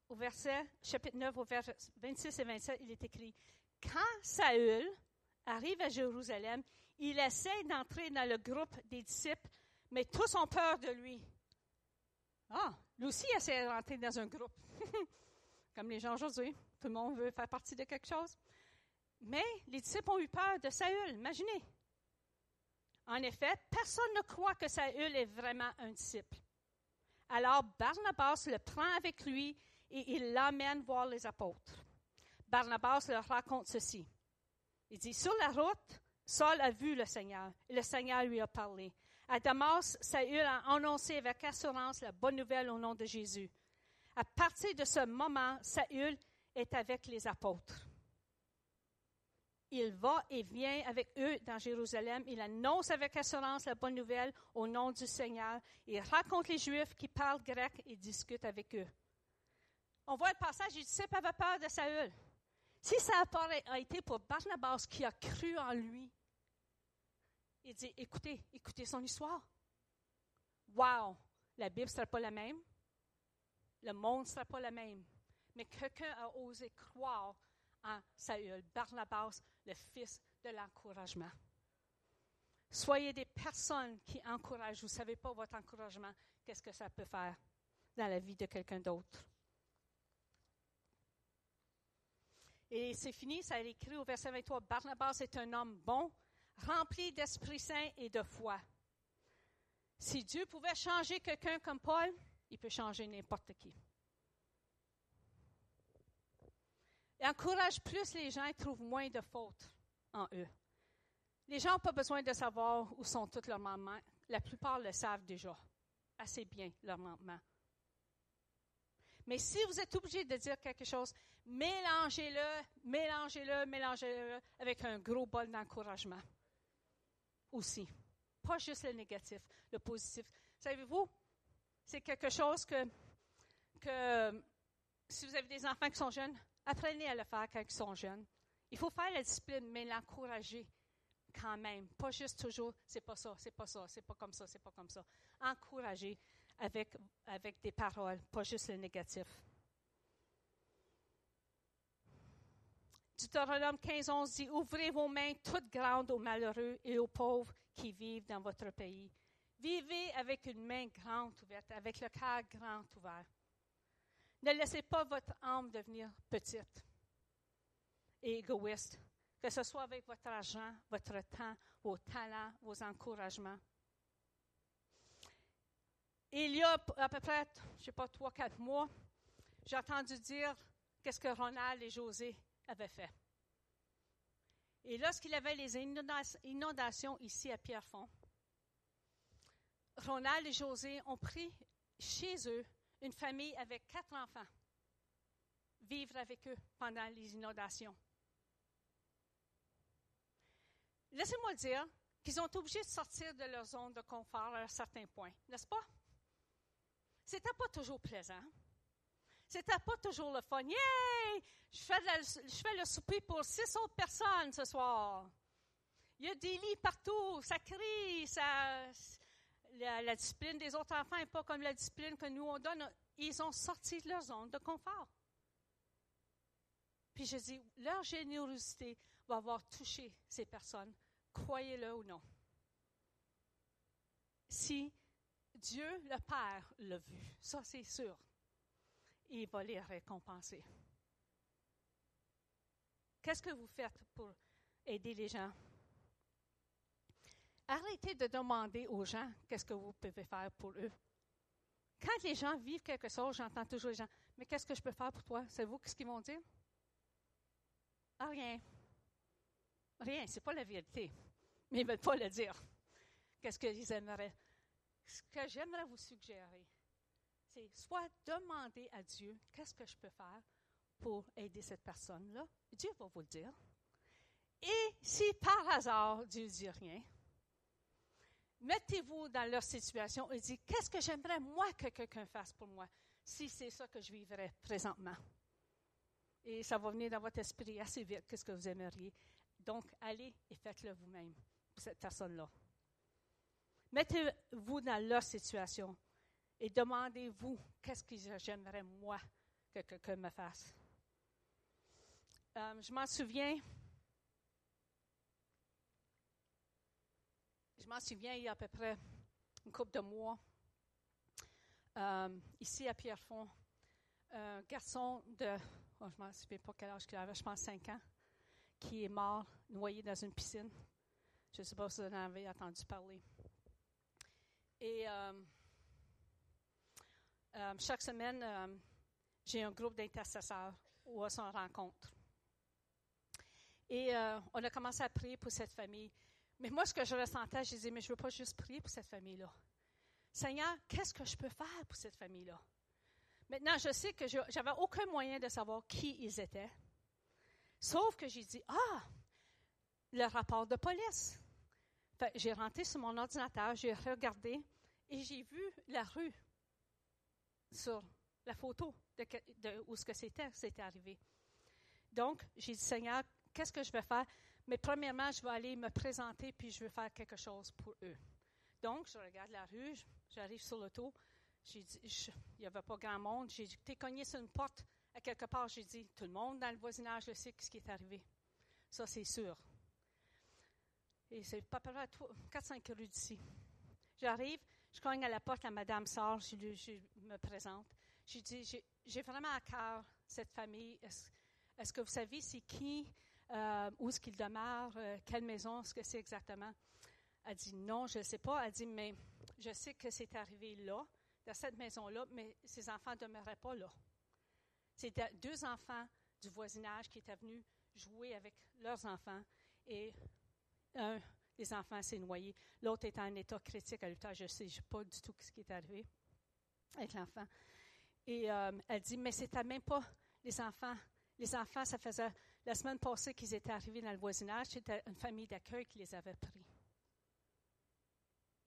au verset, chapitre 9, au verset 26 et 27, il est écrit Quand Saül arrive à Jérusalem, il essaie d'entrer dans le groupe des disciples, mais tous ont peur de lui. Ah, lui aussi essaie d'entrer dans un groupe, comme les gens aujourd'hui. Tout le monde veut faire partie de quelque chose. Mais les disciples ont eu peur de Saül, imaginez. En effet, personne ne croit que Saül est vraiment un disciple. Alors Barnabas le prend avec lui et il l'emmène voir les apôtres. Barnabas leur raconte ceci. Il dit, sur la route, Saul a vu le Seigneur et le Seigneur lui a parlé. À Damas, Saül a annoncé avec assurance la bonne nouvelle au nom de Jésus. À partir de ce moment, Saül est avec les apôtres. Il va et vient avec eux dans Jérusalem. Il annonce avec assurance la bonne nouvelle au nom du Seigneur. Il raconte les Juifs qui parlent grec et discute avec eux. On voit le passage, les disciples avaient peur de Saül. Si ça a été pour Barnabas qui a cru en lui, il dit, écoutez, écoutez son histoire. Wow, la Bible ne sera pas la même. Le monde ne sera pas le même. Mais quelqu'un a osé croire en Saül, Barnabas, le fils de l'encouragement. Soyez des personnes qui encouragent. Vous ne savez pas votre encouragement, qu'est-ce que ça peut faire dans la vie de quelqu'un d'autre. Et c'est fini, ça a écrit au verset 23, Barnabas est un homme bon, rempli d'Esprit Saint et de foi. Si Dieu pouvait changer quelqu'un comme Paul, il peut changer n'importe qui. encourage plus les gens et trouve moins de fautes en eux. Les gens n'ont pas besoin de savoir où sont tous leurs manquements. La plupart le savent déjà assez bien, leurs manquements. Mais si vous êtes obligé de dire quelque chose, mélangez-le, mélangez-le, mélangez-le avec un gros bol d'encouragement aussi. Pas juste le négatif, le positif. Savez-vous, c'est quelque chose que, si vous avez des enfants qui sont jeunes, apprenez à le faire quand ils sont jeunes. Il faut faire la discipline, mais l'encourager quand même. Pas juste toujours, c'est pas ça, c'est pas ça, c'est pas comme ça, c'est pas comme ça. Encourager avec, des paroles, pas juste le négatif. Deutéronome 15, 11 dit Ouvrez vos mains toutes grandes aux malheureux et aux pauvres qui vivent dans votre pays. Vivez avec une main grande ouverte, avec le cœur grand ouvert. Ne laissez pas votre âme devenir petite et égoïste, que ce soit avec votre argent, votre temps, vos talents, vos encouragements. Il y a à peu près, je ne sais pas, trois, quatre mois, j'ai entendu dire qu'est-ce que Ronald et José avaient fait. Et lorsqu'il avait les inondations ici à Pierrefonds, Ronald et José ont pris chez eux une famille avec quatre enfants. vivre avec eux pendant les inondations. Laissez-moi dire qu'ils ont été obligés de sortir de leur zone de confort à un certain point, n'est-ce pas? C'était pas toujours plaisant. C'était pas toujours le fun. Yay! Je fais, le souper pour six autres personnes ce soir. Il y a des lits partout, ça crie, ça, la, discipline des autres enfants n'est pas comme la discipline que nous on donne. Ils ont sorti de leur zone de confort. Puis je dis, leur générosité va avoir touché ces personnes, croyez-le ou non. Si Dieu le Père l'a vu, ça c'est sûr, il va les récompenser. Qu'est-ce que vous faites pour aider les gens? Arrêtez de demander aux gens qu'est-ce que vous pouvez faire pour eux. Quand les gens vivent quelque chose, j'entends toujours les gens, mais qu'est-ce que je peux faire pour toi? C'est vous ce qu'ils vont dire? Ah, rien. Rien, c'est pas la vérité. Mais ils ne veulent pas le dire. Qu'est-ce qu'ils aimeraient? Ce que j'aimerais vous suggérer, c'est soit demander à Dieu qu'est-ce que je peux faire pour aider cette personne-là. Dieu va vous le dire. Et si par hasard Dieu ne dit rien, mettez-vous dans leur situation et dites, qu'est-ce que j'aimerais moi que quelqu'un fasse pour moi si c'est ça que je vivrais présentement. Et ça va venir dans votre esprit assez vite, qu'est-ce que vous aimeriez. Donc, allez et faites-le vous-même pour cette personne-là. Mettez-vous dans leur situation et demandez-vous qu'est-ce que j'aimerais moi que quelqu'un me fasse. Euh, je m'en souviens, Je m'en souviens, il y a à peu près une couple de mois, euh, ici à Pierrefonds, un garçon de, oh, je ne me souviens pas quel âge il avait, je pense 5 ans, qui est mort, noyé dans une piscine. Je ne sais pas si vous en avez entendu parler. Et euh, euh, chaque semaine, j'ai un groupe d'intercesseurs où on se rencontre. Et on a commencé à prier pour cette famille. Mais moi, ce que je ressentais, je disais, mais je ne veux pas juste prier pour cette famille-là. Seigneur, qu'est-ce que je peux faire pour cette famille-là? Maintenant, je sais que je n'avais aucun moyen de savoir qui ils étaient. Sauf que j'ai dit, ah, le rapport de police. j'ai rentré sur mon ordinateur, j'ai regardé et j'ai vu la rue sur la photo de, où ce que c'était, c'était arrivé. Donc, j'ai dit, Seigneur, qu'est-ce que je vais faire? Mais premièrement, je vais aller me présenter puis je vais faire quelque chose pour eux. Donc, je regarde la rue, j'arrive sur l'auto. J'ai il n'y avait pas grand monde. J'ai dit, t'es cogné sur une porte à quelque part. J'ai dit, tout le monde dans le voisinage le sait ce qui est arrivé. Ça, c'est sûr. Et c'est pas près 4-5 rues d'ici. J'arrive, je cogne à la porte à Madame Sarr, je, me présente. J'ai dit, j'ai vraiment à cœur cette famille. Est-ce que vous savez c'est qui euh, où est-ce qu'il demeure, euh, quelle maison, est-ce que c'est exactement? Elle dit non, je ne sais pas. Elle dit, mais je sais que c'est arrivé là, dans cette maison-là, mais ces enfants ne demeuraient pas là. C'était deux enfants du voisinage qui étaient venus jouer avec leurs enfants et un des enfants s'est noyé. L'autre est en état critique à l'hôpital. Je ne sais pas du tout ce qui est arrivé avec l'enfant. Et euh, elle dit, mais c'était même pas les enfants. Les enfants, ça faisait la semaine passée qu'ils étaient arrivés dans le voisinage, c'était une famille d'accueil qui les avait pris.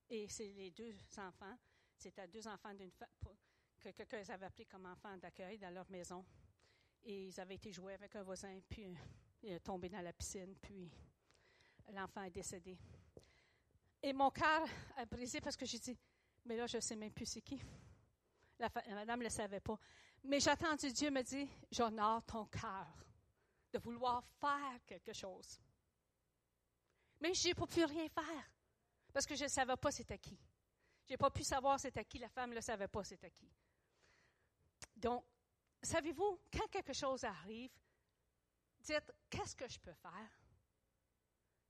Et c'est les deux enfants, c'était deux enfants d'une que quelqu'un les avait pris comme enfants d'accueil dans leur maison. Et ils avaient été joués avec un voisin, puis il est tombé dans la piscine, puis l'enfant est décédé. Et mon cœur a brisé parce que j'ai dit, mais là, je ne sais même plus c'est qui. La, madame ne le savait pas. Mais j'ai entendu Dieu me dire, j'honore ton cœur de vouloir faire quelque chose. Mais je n'ai pas pu rien faire parce que je ne savais pas c'était qui. Je n'ai pas pu savoir c'était qui. La femme ne savait pas c'était qui. Donc, savez-vous, quand quelque chose arrive, dites qu'est-ce que je peux faire?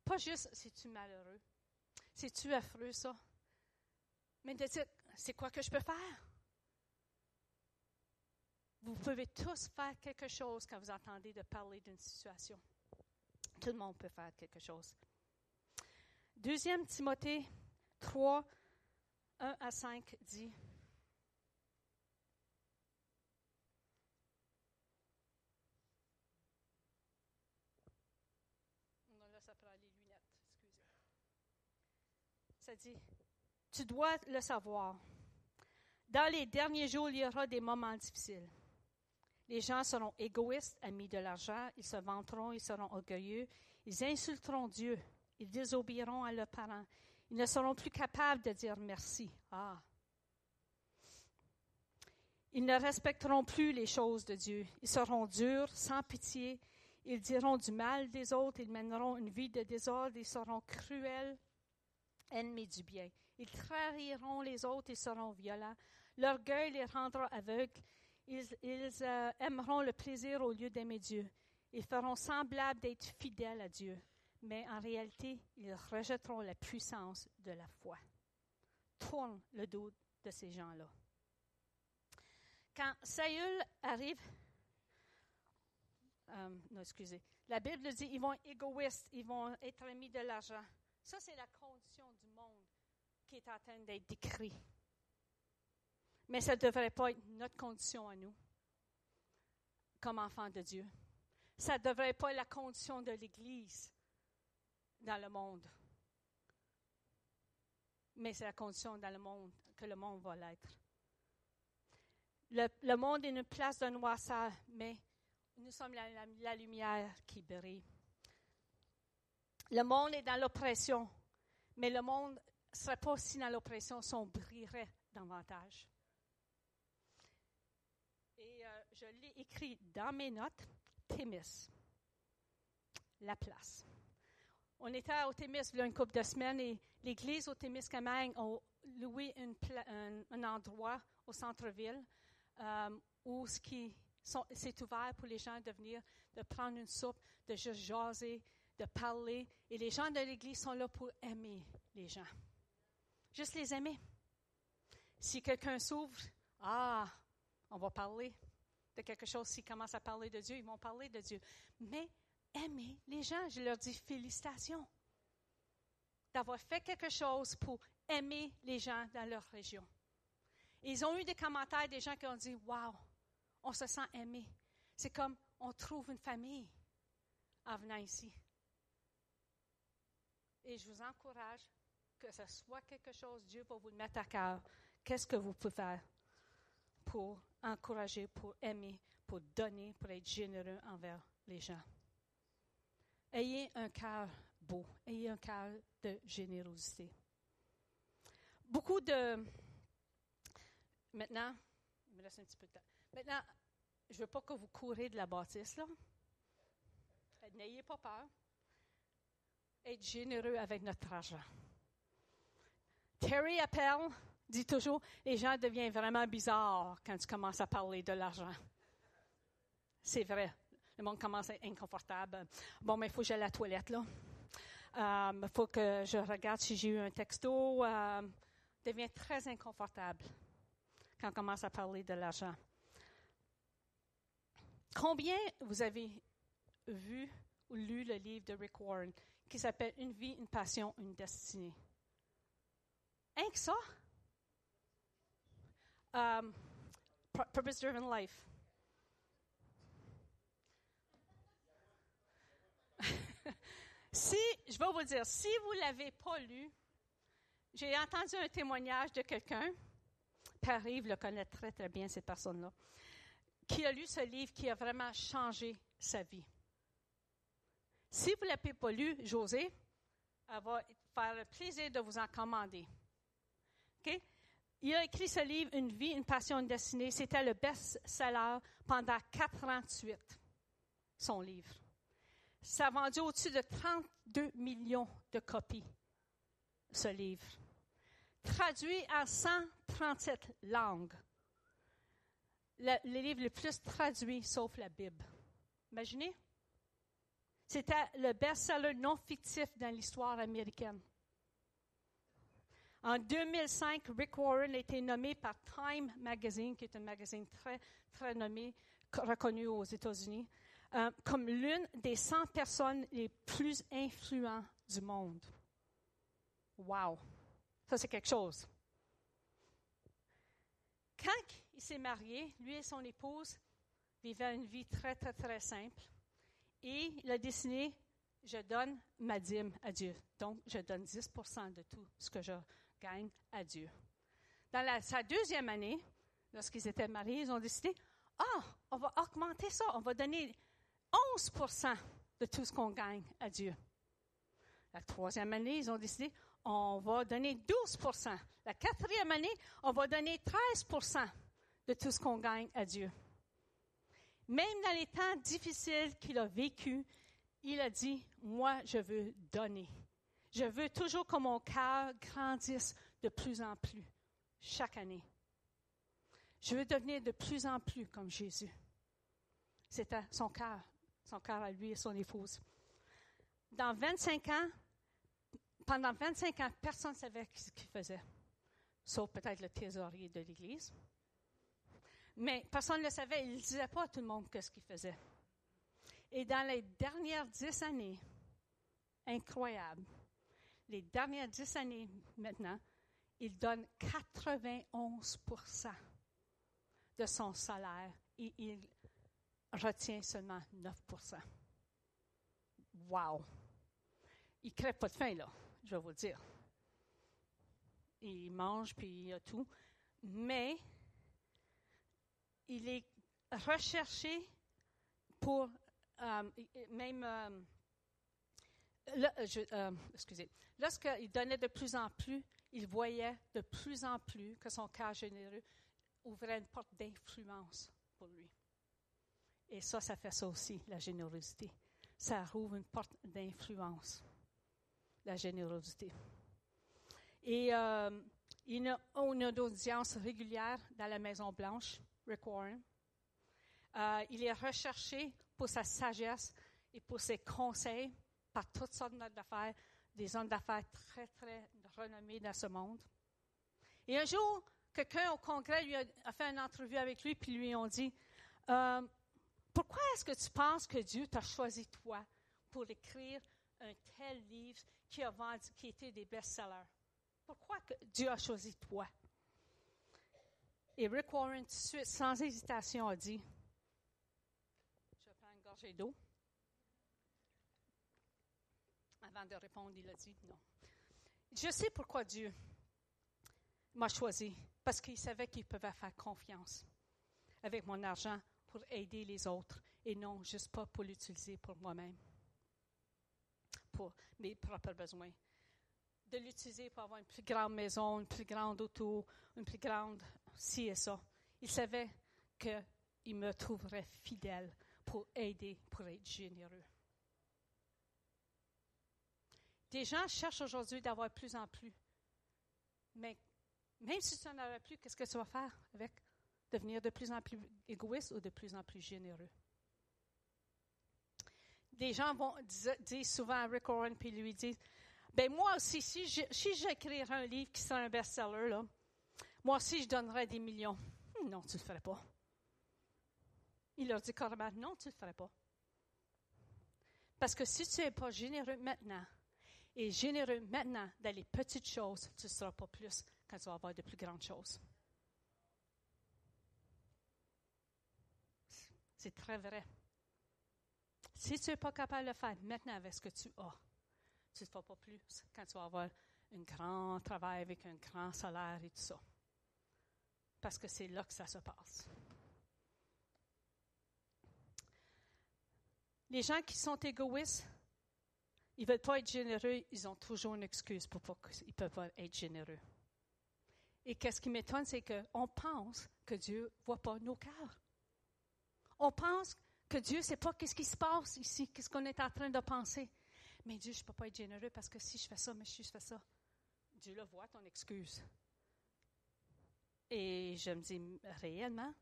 Pas juste c'est-tu malheureux, c'est-tu affreux ça, mais de dire c'est quoi que je peux faire? Vous pouvez tous faire quelque chose quand vous entendez de parler d'une situation. Tout le monde peut faire quelque chose. Deuxième Timothée 3, 1 à 5 dit ça dit, tu dois le savoir. Dans les derniers jours, il y aura des moments difficiles. Les gens seront égoïstes, amis de l'argent, ils se vanteront, ils seront orgueilleux, ils insulteront Dieu, ils désobéiront à leurs parents, ils ne seront plus capables de dire merci. Ah. Ils ne respecteront plus les choses de Dieu. Ils seront durs, sans pitié. Ils diront du mal des autres. Ils mèneront une vie de désordre. Ils seront cruels, ennemis du bien. Ils trahiront les autres. Ils seront violents. L'orgueil les rendra aveugles. Ils, euh, aimeront le plaisir au lieu d'aimer Dieu. Ils feront semblable d'être fidèles à Dieu. Mais en réalité, ils rejetteront la puissance de la foi. Tourne le dos de ces gens-là. Quand Saül arrive, euh, non, excusez, la Bible dit ils vont être égoïstes, ils vont être amis de l'argent. Ça, c'est la condition du monde qui est en train d'être décrit. Mais ça ne devrait pas être notre condition à nous, comme enfants de Dieu. Ça ne devrait pas être la condition de l'Église dans le monde. Mais c'est la condition dans le monde que le monde va l'être. Le, monde est une place de noirceur, mais nous sommes la, lumière qui brille. Le monde est dans l'oppression, mais le monde ne serait pas aussi dans l'oppression si on brillerait davantage. Et euh, je l'ai écrit dans mes notes, Thémis, la place. On était au Thémis il y a une couple de semaines et l'église au Témiscamingue a loué un, endroit au centre-ville euh, où c'est ouvert pour les gens de venir, de prendre une soupe, de juste jaser, de parler. Et les gens de l'Église sont là pour aimer les gens. Juste les aimer. Si quelqu'un s'ouvre, ah, on va parler de quelque chose. S'ils commencent à parler de Dieu, ils vont parler de Dieu. Mais aimer les gens, je leur dis félicitations d'avoir fait quelque chose pour aimer les gens dans leur région. Ils ont eu des commentaires des gens qui ont dit Wow, on se sent aimé. C'est comme on trouve une famille en venant ici. Et je vous encourage que ce soit quelque chose, Dieu va vous le mettre à cœur. Qu'est-ce que vous pouvez faire pour encourager, pour aimer, pour donner, pour être généreux envers les gens? Ayez un cœur beau, ayez un cœur de générosité. Beaucoup de Maintenant, il me laisse un petit peu de temps. Maintenant, je ne veux pas que vous courez de la bâtisse, là. N'ayez pas peur. Être généreux avec notre argent. Terry Appel dit toujours les gens deviennent vraiment bizarres quand tu commences à parler de l'argent. C'est vrai. Le monde commence à être inconfortable. Bon, mais il faut que j'aille à la toilette, là. Il euh, faut que je regarde si j'ai eu un texto. Euh, devient très inconfortable quand on commence à parler de l'argent. Combien vous avez vu ou lu le livre de Rick Warren? Qui s'appelle Une vie, une passion, une destinée? Rien que ça? Um, Purpose Driven Life. si, je vais vous dire, si vous ne l'avez pas lu, j'ai entendu un témoignage de quelqu'un Arrive le connaît très, très bien, cette personne-là, qui a lu ce livre qui a vraiment changé sa vie. Si vous ne l'avez pas lu, José, elle va faire le plaisir de vous en commander. Il a écrit ce livre, Une vie, une passion, une destinée. C'était le best-seller pendant 48, son livre. Ça a vendu au-dessus de 32 millions de copies, ce livre traduit à 137 langues. Le, les livres les plus traduits, sauf la Bible. Imaginez? C'était le best-seller non fictif dans l'histoire américaine. En 2005, Rick Warren a été nommé par Time Magazine, qui est un magazine très, très nommé, reconnu aux États-Unis, euh, comme l'une des 100 personnes les plus influentes du monde. Wow! Ça, c'est quelque chose. Quand il s'est marié, lui et son épouse vivaient une vie très, très, très simple. Et il a décidé, je donne ma dîme à Dieu. Donc, je donne 10 de tout ce que je gagne à Dieu. Dans la, sa deuxième année, lorsqu'ils étaient mariés, ils ont décidé, ah, on va augmenter ça, on va donner 11 de tout ce qu'on gagne à Dieu. La troisième année, ils ont décidé, on va donner 12 La quatrième année, on va donner 13 de tout ce qu'on gagne à Dieu. Même dans les temps difficiles qu'il a vécu, il a dit, moi, je veux donner. Je veux toujours que mon cœur grandisse de plus en plus chaque année. Je veux devenir de plus en plus comme Jésus. C'était son cœur, son cœur à lui et son épouse. Dans 25 ans, pendant 25 ans, personne ne savait ce qu'il faisait, sauf peut-être le trésorier de l'Église. Mais personne ne le savait, il ne disait pas à tout le monde ce qu'il faisait. Et dans les dernières dix années, incroyable, les dernières dix années maintenant, il donne 91% de son salaire et il retient seulement 9% Wow! Il ne crève pas de faim, là, je vais vous le dire. Il mange, puis il a tout. Mais il est recherché pour euh, même. Euh, euh, excusez. Lorsqu'il donnait de plus en plus, il voyait de plus en plus que son cœur généreux ouvrait une porte d'influence pour lui. Et ça, ça fait ça aussi, la générosité. Ça rouvre une porte d'influence, la générosité. Et il a une audience régulière dans la Maison Blanche, Rick Warren. Euh, il est recherché pour sa sagesse et pour ses conseils par toutes sortes d'affaires, des hommes d'affaires très, très renommés dans ce monde. Et un jour, quelqu'un au congrès lui a, fait une entrevue avec lui, puis lui ont dit euh, Pourquoi est-ce que tu penses que Dieu t'a choisi toi pour écrire un tel livre qui a vendu, qui était des best-sellers? Pourquoi Dieu a choisi toi? Et Rick Warren, tout de suite, sans hésitation, a dit Je prends une gorgée d'eau. Avant de répondre, il a dit non. Je sais pourquoi Dieu m'a choisi parce qu'il savait qu'il pouvait faire confiance avec mon argent pour aider les autres et non juste pas pour l'utiliser pour moi-même, pour mes propres besoins. De l'utiliser pour avoir une plus grande maison, une plus grande auto, une plus grande ci et ça. Il savait qu'il me trouverait fidèle pour aider, pour être généreux. Des gens cherchent aujourd'hui d'avoir plus en plus. Mais même si tu n'en avais plus, qu'est-ce que tu vas faire avec? Devenir de plus en plus égoïste ou de plus en plus généreux? Des gens vont dire souvent à Rick Warren, puis lui disent, ben moi aussi, si j'écrirais un livre qui serait un best-seller, là, moi aussi, je donnerais des millions. Hmm, non, tu ne le ferais pas. Il leur dit carrément, non, tu ne le ferais pas. Parce que si tu n'es pas généreux maintenant, et généreux maintenant dans les petites choses, tu ne seras pas plus quand tu vas avoir de plus grandes choses. C'est très vrai. Si tu n'es pas capable de faire maintenant avec ce que tu as, tu ne feras pas plus quand tu vas avoir un grand travail avec un grand salaire et tout ça. Parce que c'est là que ça se passe. Les gens qui sont égoïstes, ils ne veulent pas être généreux, ils ont toujours une excuse pour qu'ils ne peuvent pas être généreux. Et qu'est-ce qui m'étonne, c'est qu'on pense que Dieu ne voit pas nos cœurs. On pense que Dieu ne sait pas ce qui se passe ici, qu'est-ce qu'on est en train de penser. Mais Dieu, je ne peux pas être généreux parce que si je fais ça, mais si je fais ça, Dieu le voit, ton excuse. Et je me dis, réellement,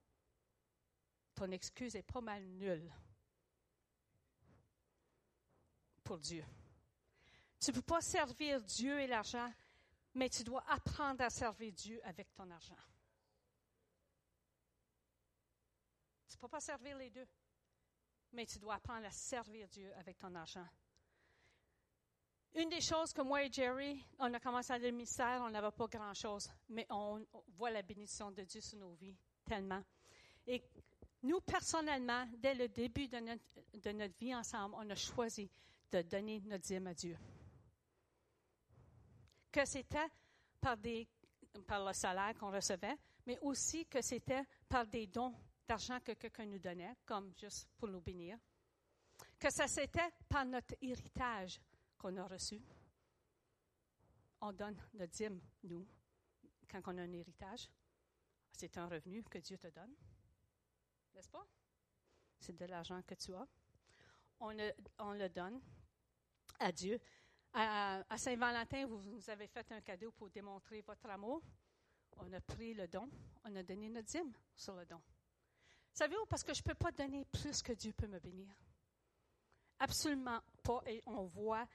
ton excuse est pas mal nulle pour Dieu. Tu ne peux pas servir Dieu et l'argent, mais tu dois apprendre à servir Dieu avec ton argent. Tu ne peux pas servir les deux, mais tu dois apprendre à servir Dieu avec ton argent. Une des choses que moi et Jerry, on a commencé à le on n'avait pas grand-chose, mais on, voit la bénédiction de Dieu sur nos vies tellement. Et nous, personnellement, dès le début de notre vie ensemble, on a choisi de donner notre dîme à Dieu. Que c'était par le salaire qu'on recevait, mais aussi que c'était par des dons d'argent que quelqu'un nous donnait, comme juste pour nous bénir. Que ça c'était par notre héritage qu'on a reçu. On donne notre dîme, nous, quand on a un héritage. C'est un revenu que Dieu te donne. N'est-ce pas? C'est de l'argent que tu as. On le, donne à Dieu. À, Saint-Valentin, vous nous avez fait un cadeau pour démontrer votre amour. On a pris le don, on a donné notre dîme sur le don. Savez-vous, parce que je ne peux pas donner plus que Dieu peut me bénir. Absolument pas. Et on voit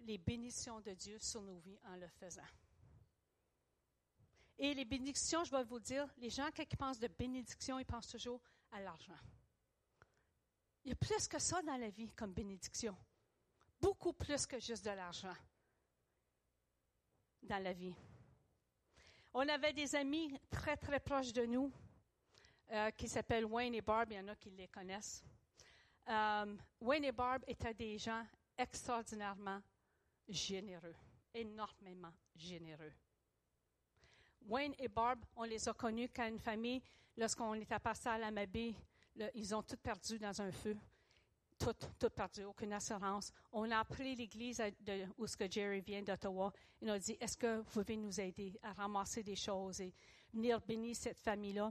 les bénédictions de Dieu sur nos vies en le faisant. Et les bénédictions, je vais vous dire, les gens, qui pensent de bénédiction, ils pensent toujours à l'argent. Il y a plus que ça dans la vie comme bénédiction. Beaucoup plus que juste de l'argent dans la vie. On avait des amis très, très proches de nous euh, qui s'appellent Wayne et Barb. Il y en a qui les connaissent. Euh, Wayne et Barb étaient des gens extraordinairement généreux, énormément généreux. Wayne et Barb, on les a connus quand une famille, lorsqu'on était passé à la Mabé, ils ont tout perdu dans un feu. Tout, tout perdu, aucune assurance. On a appelé l'église où ce que Jerry vient d'Ottawa. Il a dit, est-ce que vous pouvez nous aider à ramasser des choses et venir bénir cette famille-là?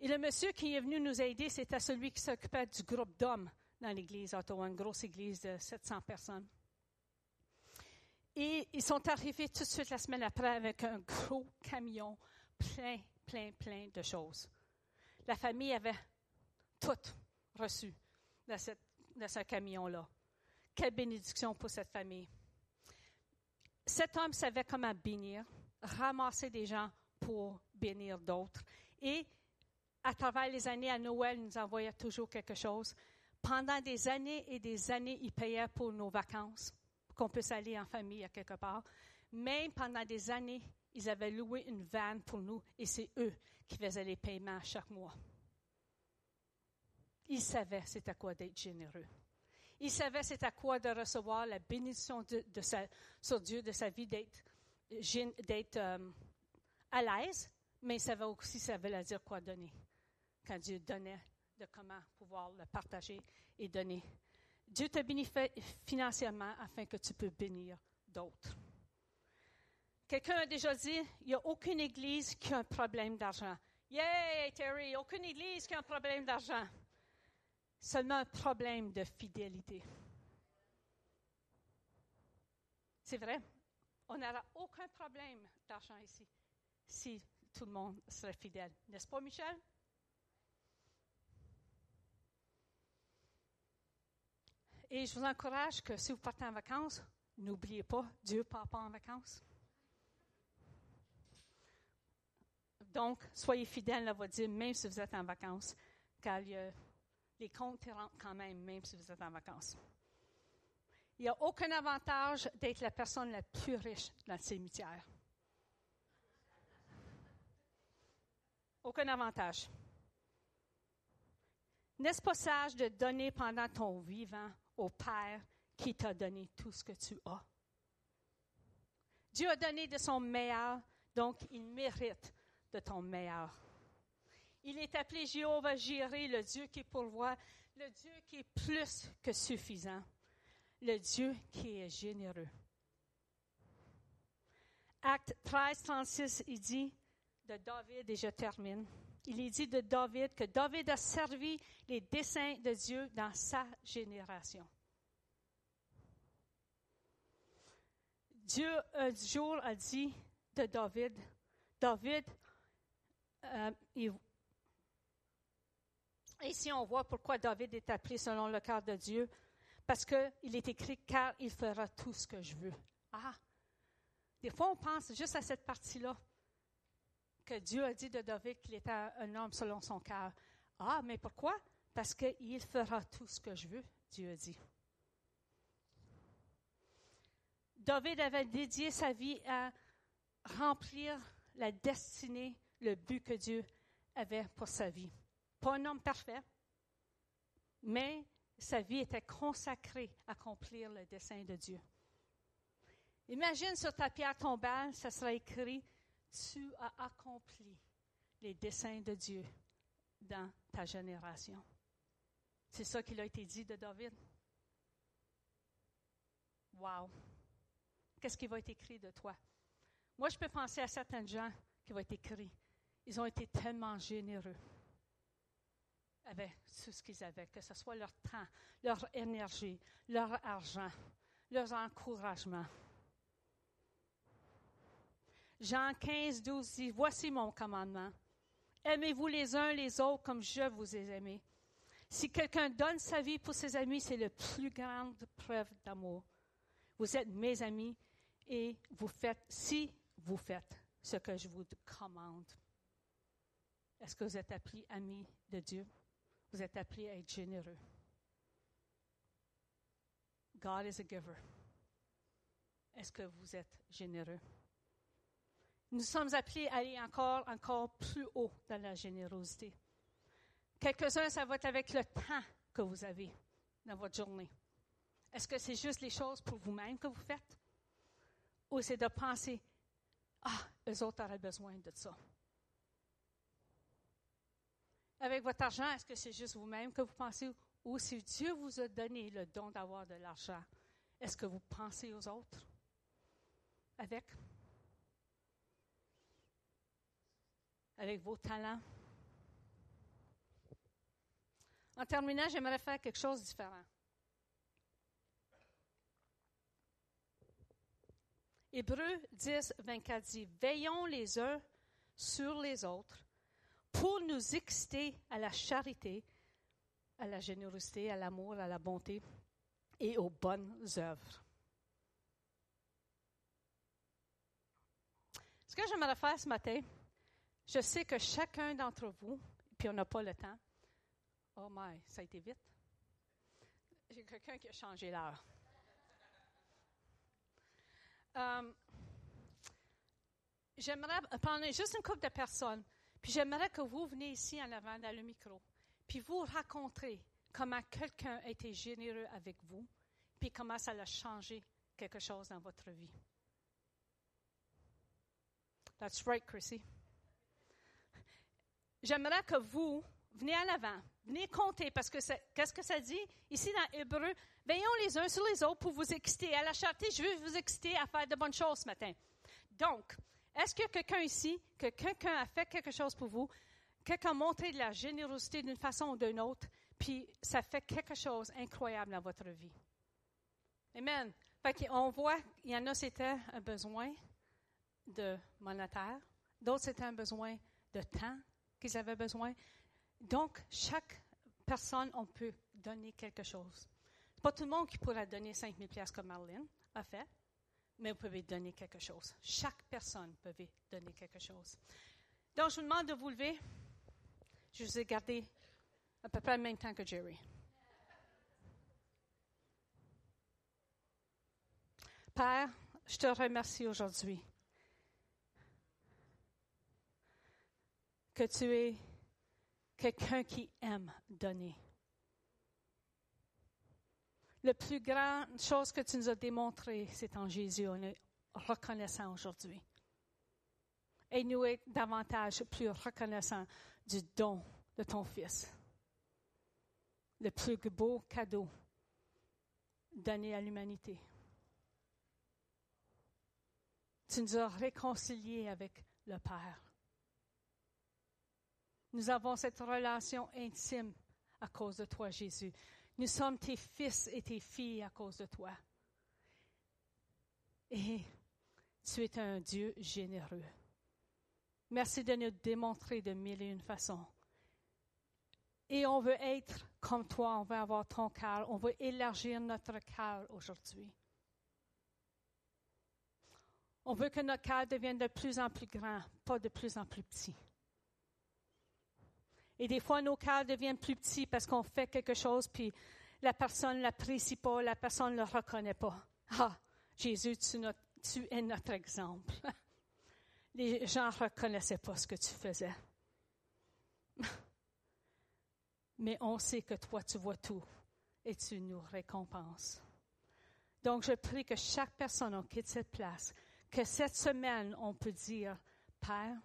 Et le monsieur qui est venu nous aider, c'était celui qui s'occupait du groupe d'hommes dans l'église d'Ottawa, une grosse église de 700 personnes. Et ils sont arrivés tout de suite la semaine après avec un gros camion plein, plein, plein de choses. La famille avait tout reçu de, ce camion-là. Quelle bénédiction pour cette famille. Cet homme savait comment bénir, ramasser des gens pour bénir d'autres. Et à travers les années à Noël, il nous envoyait toujours quelque chose. Pendant des années et des années, il payait pour nos vacances, qu'on puisse aller en famille à quelque part. Même pendant des années, ils avaient loué une vanne pour nous et c'est eux qui faisaient les paiements chaque mois. Il savait c'était quoi d'être généreux. Il savait c'était quoi de recevoir la bénédiction de, sur Dieu de sa vie, d'être euh, à l'aise, mais il savait aussi ça veut dire quoi donner. Quand Dieu donnait, de comment pouvoir le partager et donner. Dieu te bénit financièrement afin que tu peux bénir d'autres. Quelqu'un a déjà dit, il n'y a aucune église qui a un problème d'argent. Yay, Terry, aucune église qui a un problème d'argent seulement un problème de fidélité. C'est vrai, on n'aura aucun problème d'argent ici si tout le monde serait fidèle. N'est-ce pas, Michel? Et je vous encourage que si vous partez en vacances, n'oubliez pas, Dieu ne part pas en vacances. Donc, soyez fidèles à votre Dieu, même si vous êtes en vacances, car les comptes rentrent quand même, même si vous êtes en vacances. Il n'y a aucun avantage d'être la personne la plus riche dans le cimetière. Aucun avantage. N'est-ce pas sage de donner pendant ton vivant au Père qui t'a donné tout ce que tu as? Dieu a donné de son meilleur, donc il mérite de ton meilleur. Il est appelé Jéhovah Jireh, le Dieu qui pourvoit, le Dieu qui est plus que suffisant, le Dieu qui est généreux. Acte 13, 36, il dit de David, et je termine, il est dit de David que David a servi les desseins de Dieu dans sa génération. Dieu un jour a dit de David, David, euh, il, Ici, on voit pourquoi David est appelé selon le cœur de Dieu, parce qu'il est écrit car il fera tout ce que je veux. Ah! Des fois, on pense juste à cette partie-là, que Dieu a dit de David qu'il était un homme selon son cœur. Ah, mais pourquoi? Parce qu'il fera tout ce que je veux, Dieu a dit. David avait dédié sa vie à remplir la destinée, le but que Dieu avait pour sa vie. Pas un homme parfait, mais sa vie était consacrée à accomplir le dessein de Dieu. Imagine sur ta pierre tombale, ça sera écrit Tu as accompli les desseins de Dieu dans ta génération. C'est ça qu'il a été dit de David. Wow! Qu'est-ce qui va être écrit de toi? Moi, je peux penser à certains gens qui vont être écrits. Ils ont été tellement généreux avec tout ce qu'ils avaient, que ce soit leur temps, leur énergie, leur argent, leurs encouragements. Jean 15, 12 dit, Voici mon commandement. Aimez-vous les uns les autres comme je vous ai aimés. Si quelqu'un donne sa vie pour ses amis, c'est la plus grande preuve d'amour. Vous êtes mes amis et vous faites, si vous faites ce que je vous commande. Est-ce que vous êtes appelés amis de Dieu? Vous êtes appelés à être généreux. God is a giver. Est-ce que vous êtes généreux? Nous sommes appelés à aller encore, encore plus haut dans la générosité. Quelques-uns, ça va être avec le temps que vous avez dans votre journée. Est-ce que c'est juste les choses pour vous-même que vous faites? Ou c'est de penser, ah, eux autres auraient besoin de ça. Avec votre argent, est-ce que c'est juste vous-même que vous pensez? Ou si Dieu vous a donné le don d'avoir de l'argent, est-ce que vous pensez aux autres? Avec? Avec vos talents. En terminant, j'aimerais faire quelque chose de différent. Hébreu 10, 24 dit, Veillons les uns sur les autres pour nous exciter à la charité, à la générosité, à l'amour, à la bonté et aux bonnes œuvres. Ce que j'aimerais faire ce matin, je sais que chacun d'entre vous, puis on n'a pas le temps. Oh my, ça a été vite. J'ai quelqu'un qui a changé l'heure. Euh, j'aimerais prendre juste une couple de personnes, puis j'aimerais que vous veniez ici en avant dans le micro, puis vous raconterez comment quelqu'un a été généreux avec vous, puis comment ça a changé quelque chose dans votre vie. That's right, Chrissy. J'aimerais que vous venez en avant, venez compter, parce que qu'est-ce que ça dit? Ici dans Hébreu? Veillons les uns sur les autres pour vous exciter. À la charité, je veux vous exciter à faire de bonnes choses ce matin. Donc, est-ce a quelqu'un ici, que quelqu'un a fait quelque chose pour vous, quelqu'un a montré de la générosité d'une façon ou d'une autre, puis ça fait quelque chose d'incroyable dans votre vie? Amen. Fait on voit, il y en a, c'était un besoin de monétaire, d'autres, c'était un besoin de temps, qu'ils avaient besoin. Donc, chaque personne, on peut donner quelque chose. Pas tout le monde qui pourra donner 5 000 comme Marlene a fait, mais vous pouvez donner quelque chose. Chaque personne peut donner quelque chose. Donc, je vous demande de vous lever. Je vous ai gardé à peu près le même temps que Jerry. Père, je te remercie aujourd'hui que tu es quelqu'un qui aime donner. La plus grande chose que tu nous as démontré, c'est en Jésus. On est reconnaissant aujourd'hui. Et nous être davantage plus reconnaissants du don de ton Fils. Le plus beau cadeau donné à l'humanité. Tu nous as réconciliés avec le Père. Nous avons cette relation intime à cause de toi, Jésus. Nous sommes tes fils et tes filles à cause de toi. Et tu es un Dieu généreux. Merci de nous démontrer de mille et une façons. Et on veut être comme toi, on veut avoir ton cœur, on veut élargir notre cœur aujourd'hui. On veut que notre cœur devienne de plus en plus grand, pas de plus en plus petit. Et des fois, nos cœurs deviennent plus petits parce qu'on fait quelque chose, puis la personne ne l'apprécie pas, la personne ne le reconnaît pas. Ah, Jésus, tu, es notre exemple. Les gens ne reconnaissaient pas ce que tu faisais. Mais on sait que toi, tu vois tout et tu nous récompenses. Donc, je prie que chaque personne, on quitte cette place, que cette semaine, on peut dire, Père,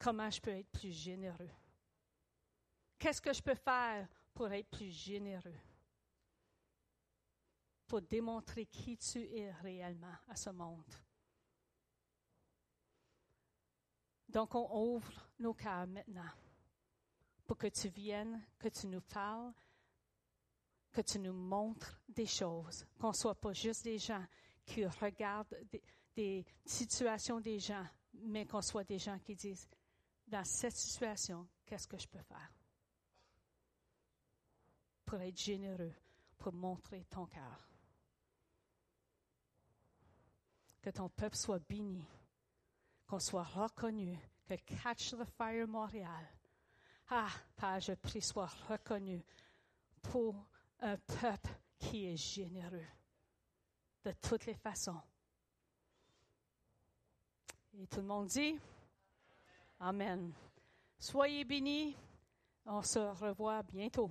comment je peux être plus généreux? Qu'est-ce que je peux faire pour être plus généreux? Pour démontrer qui tu es réellement à ce monde. Donc, on ouvre nos cœurs maintenant pour que tu viennes, que tu nous parles, que tu nous montres des choses, qu'on ne soit pas juste des gens qui regardent des, des situations des gens, mais qu'on soit des gens qui disent, dans cette situation, qu'est-ce que je peux faire? Pour être généreux, pour montrer ton cœur. Que ton peuple soit béni, qu'on soit reconnu, que Catch the Fire Montréal, ah, Père, je prie, soit reconnu pour un peuple qui est généreux de toutes les façons. Et tout le monde dit Amen. Soyez bénis. On se revoit bientôt.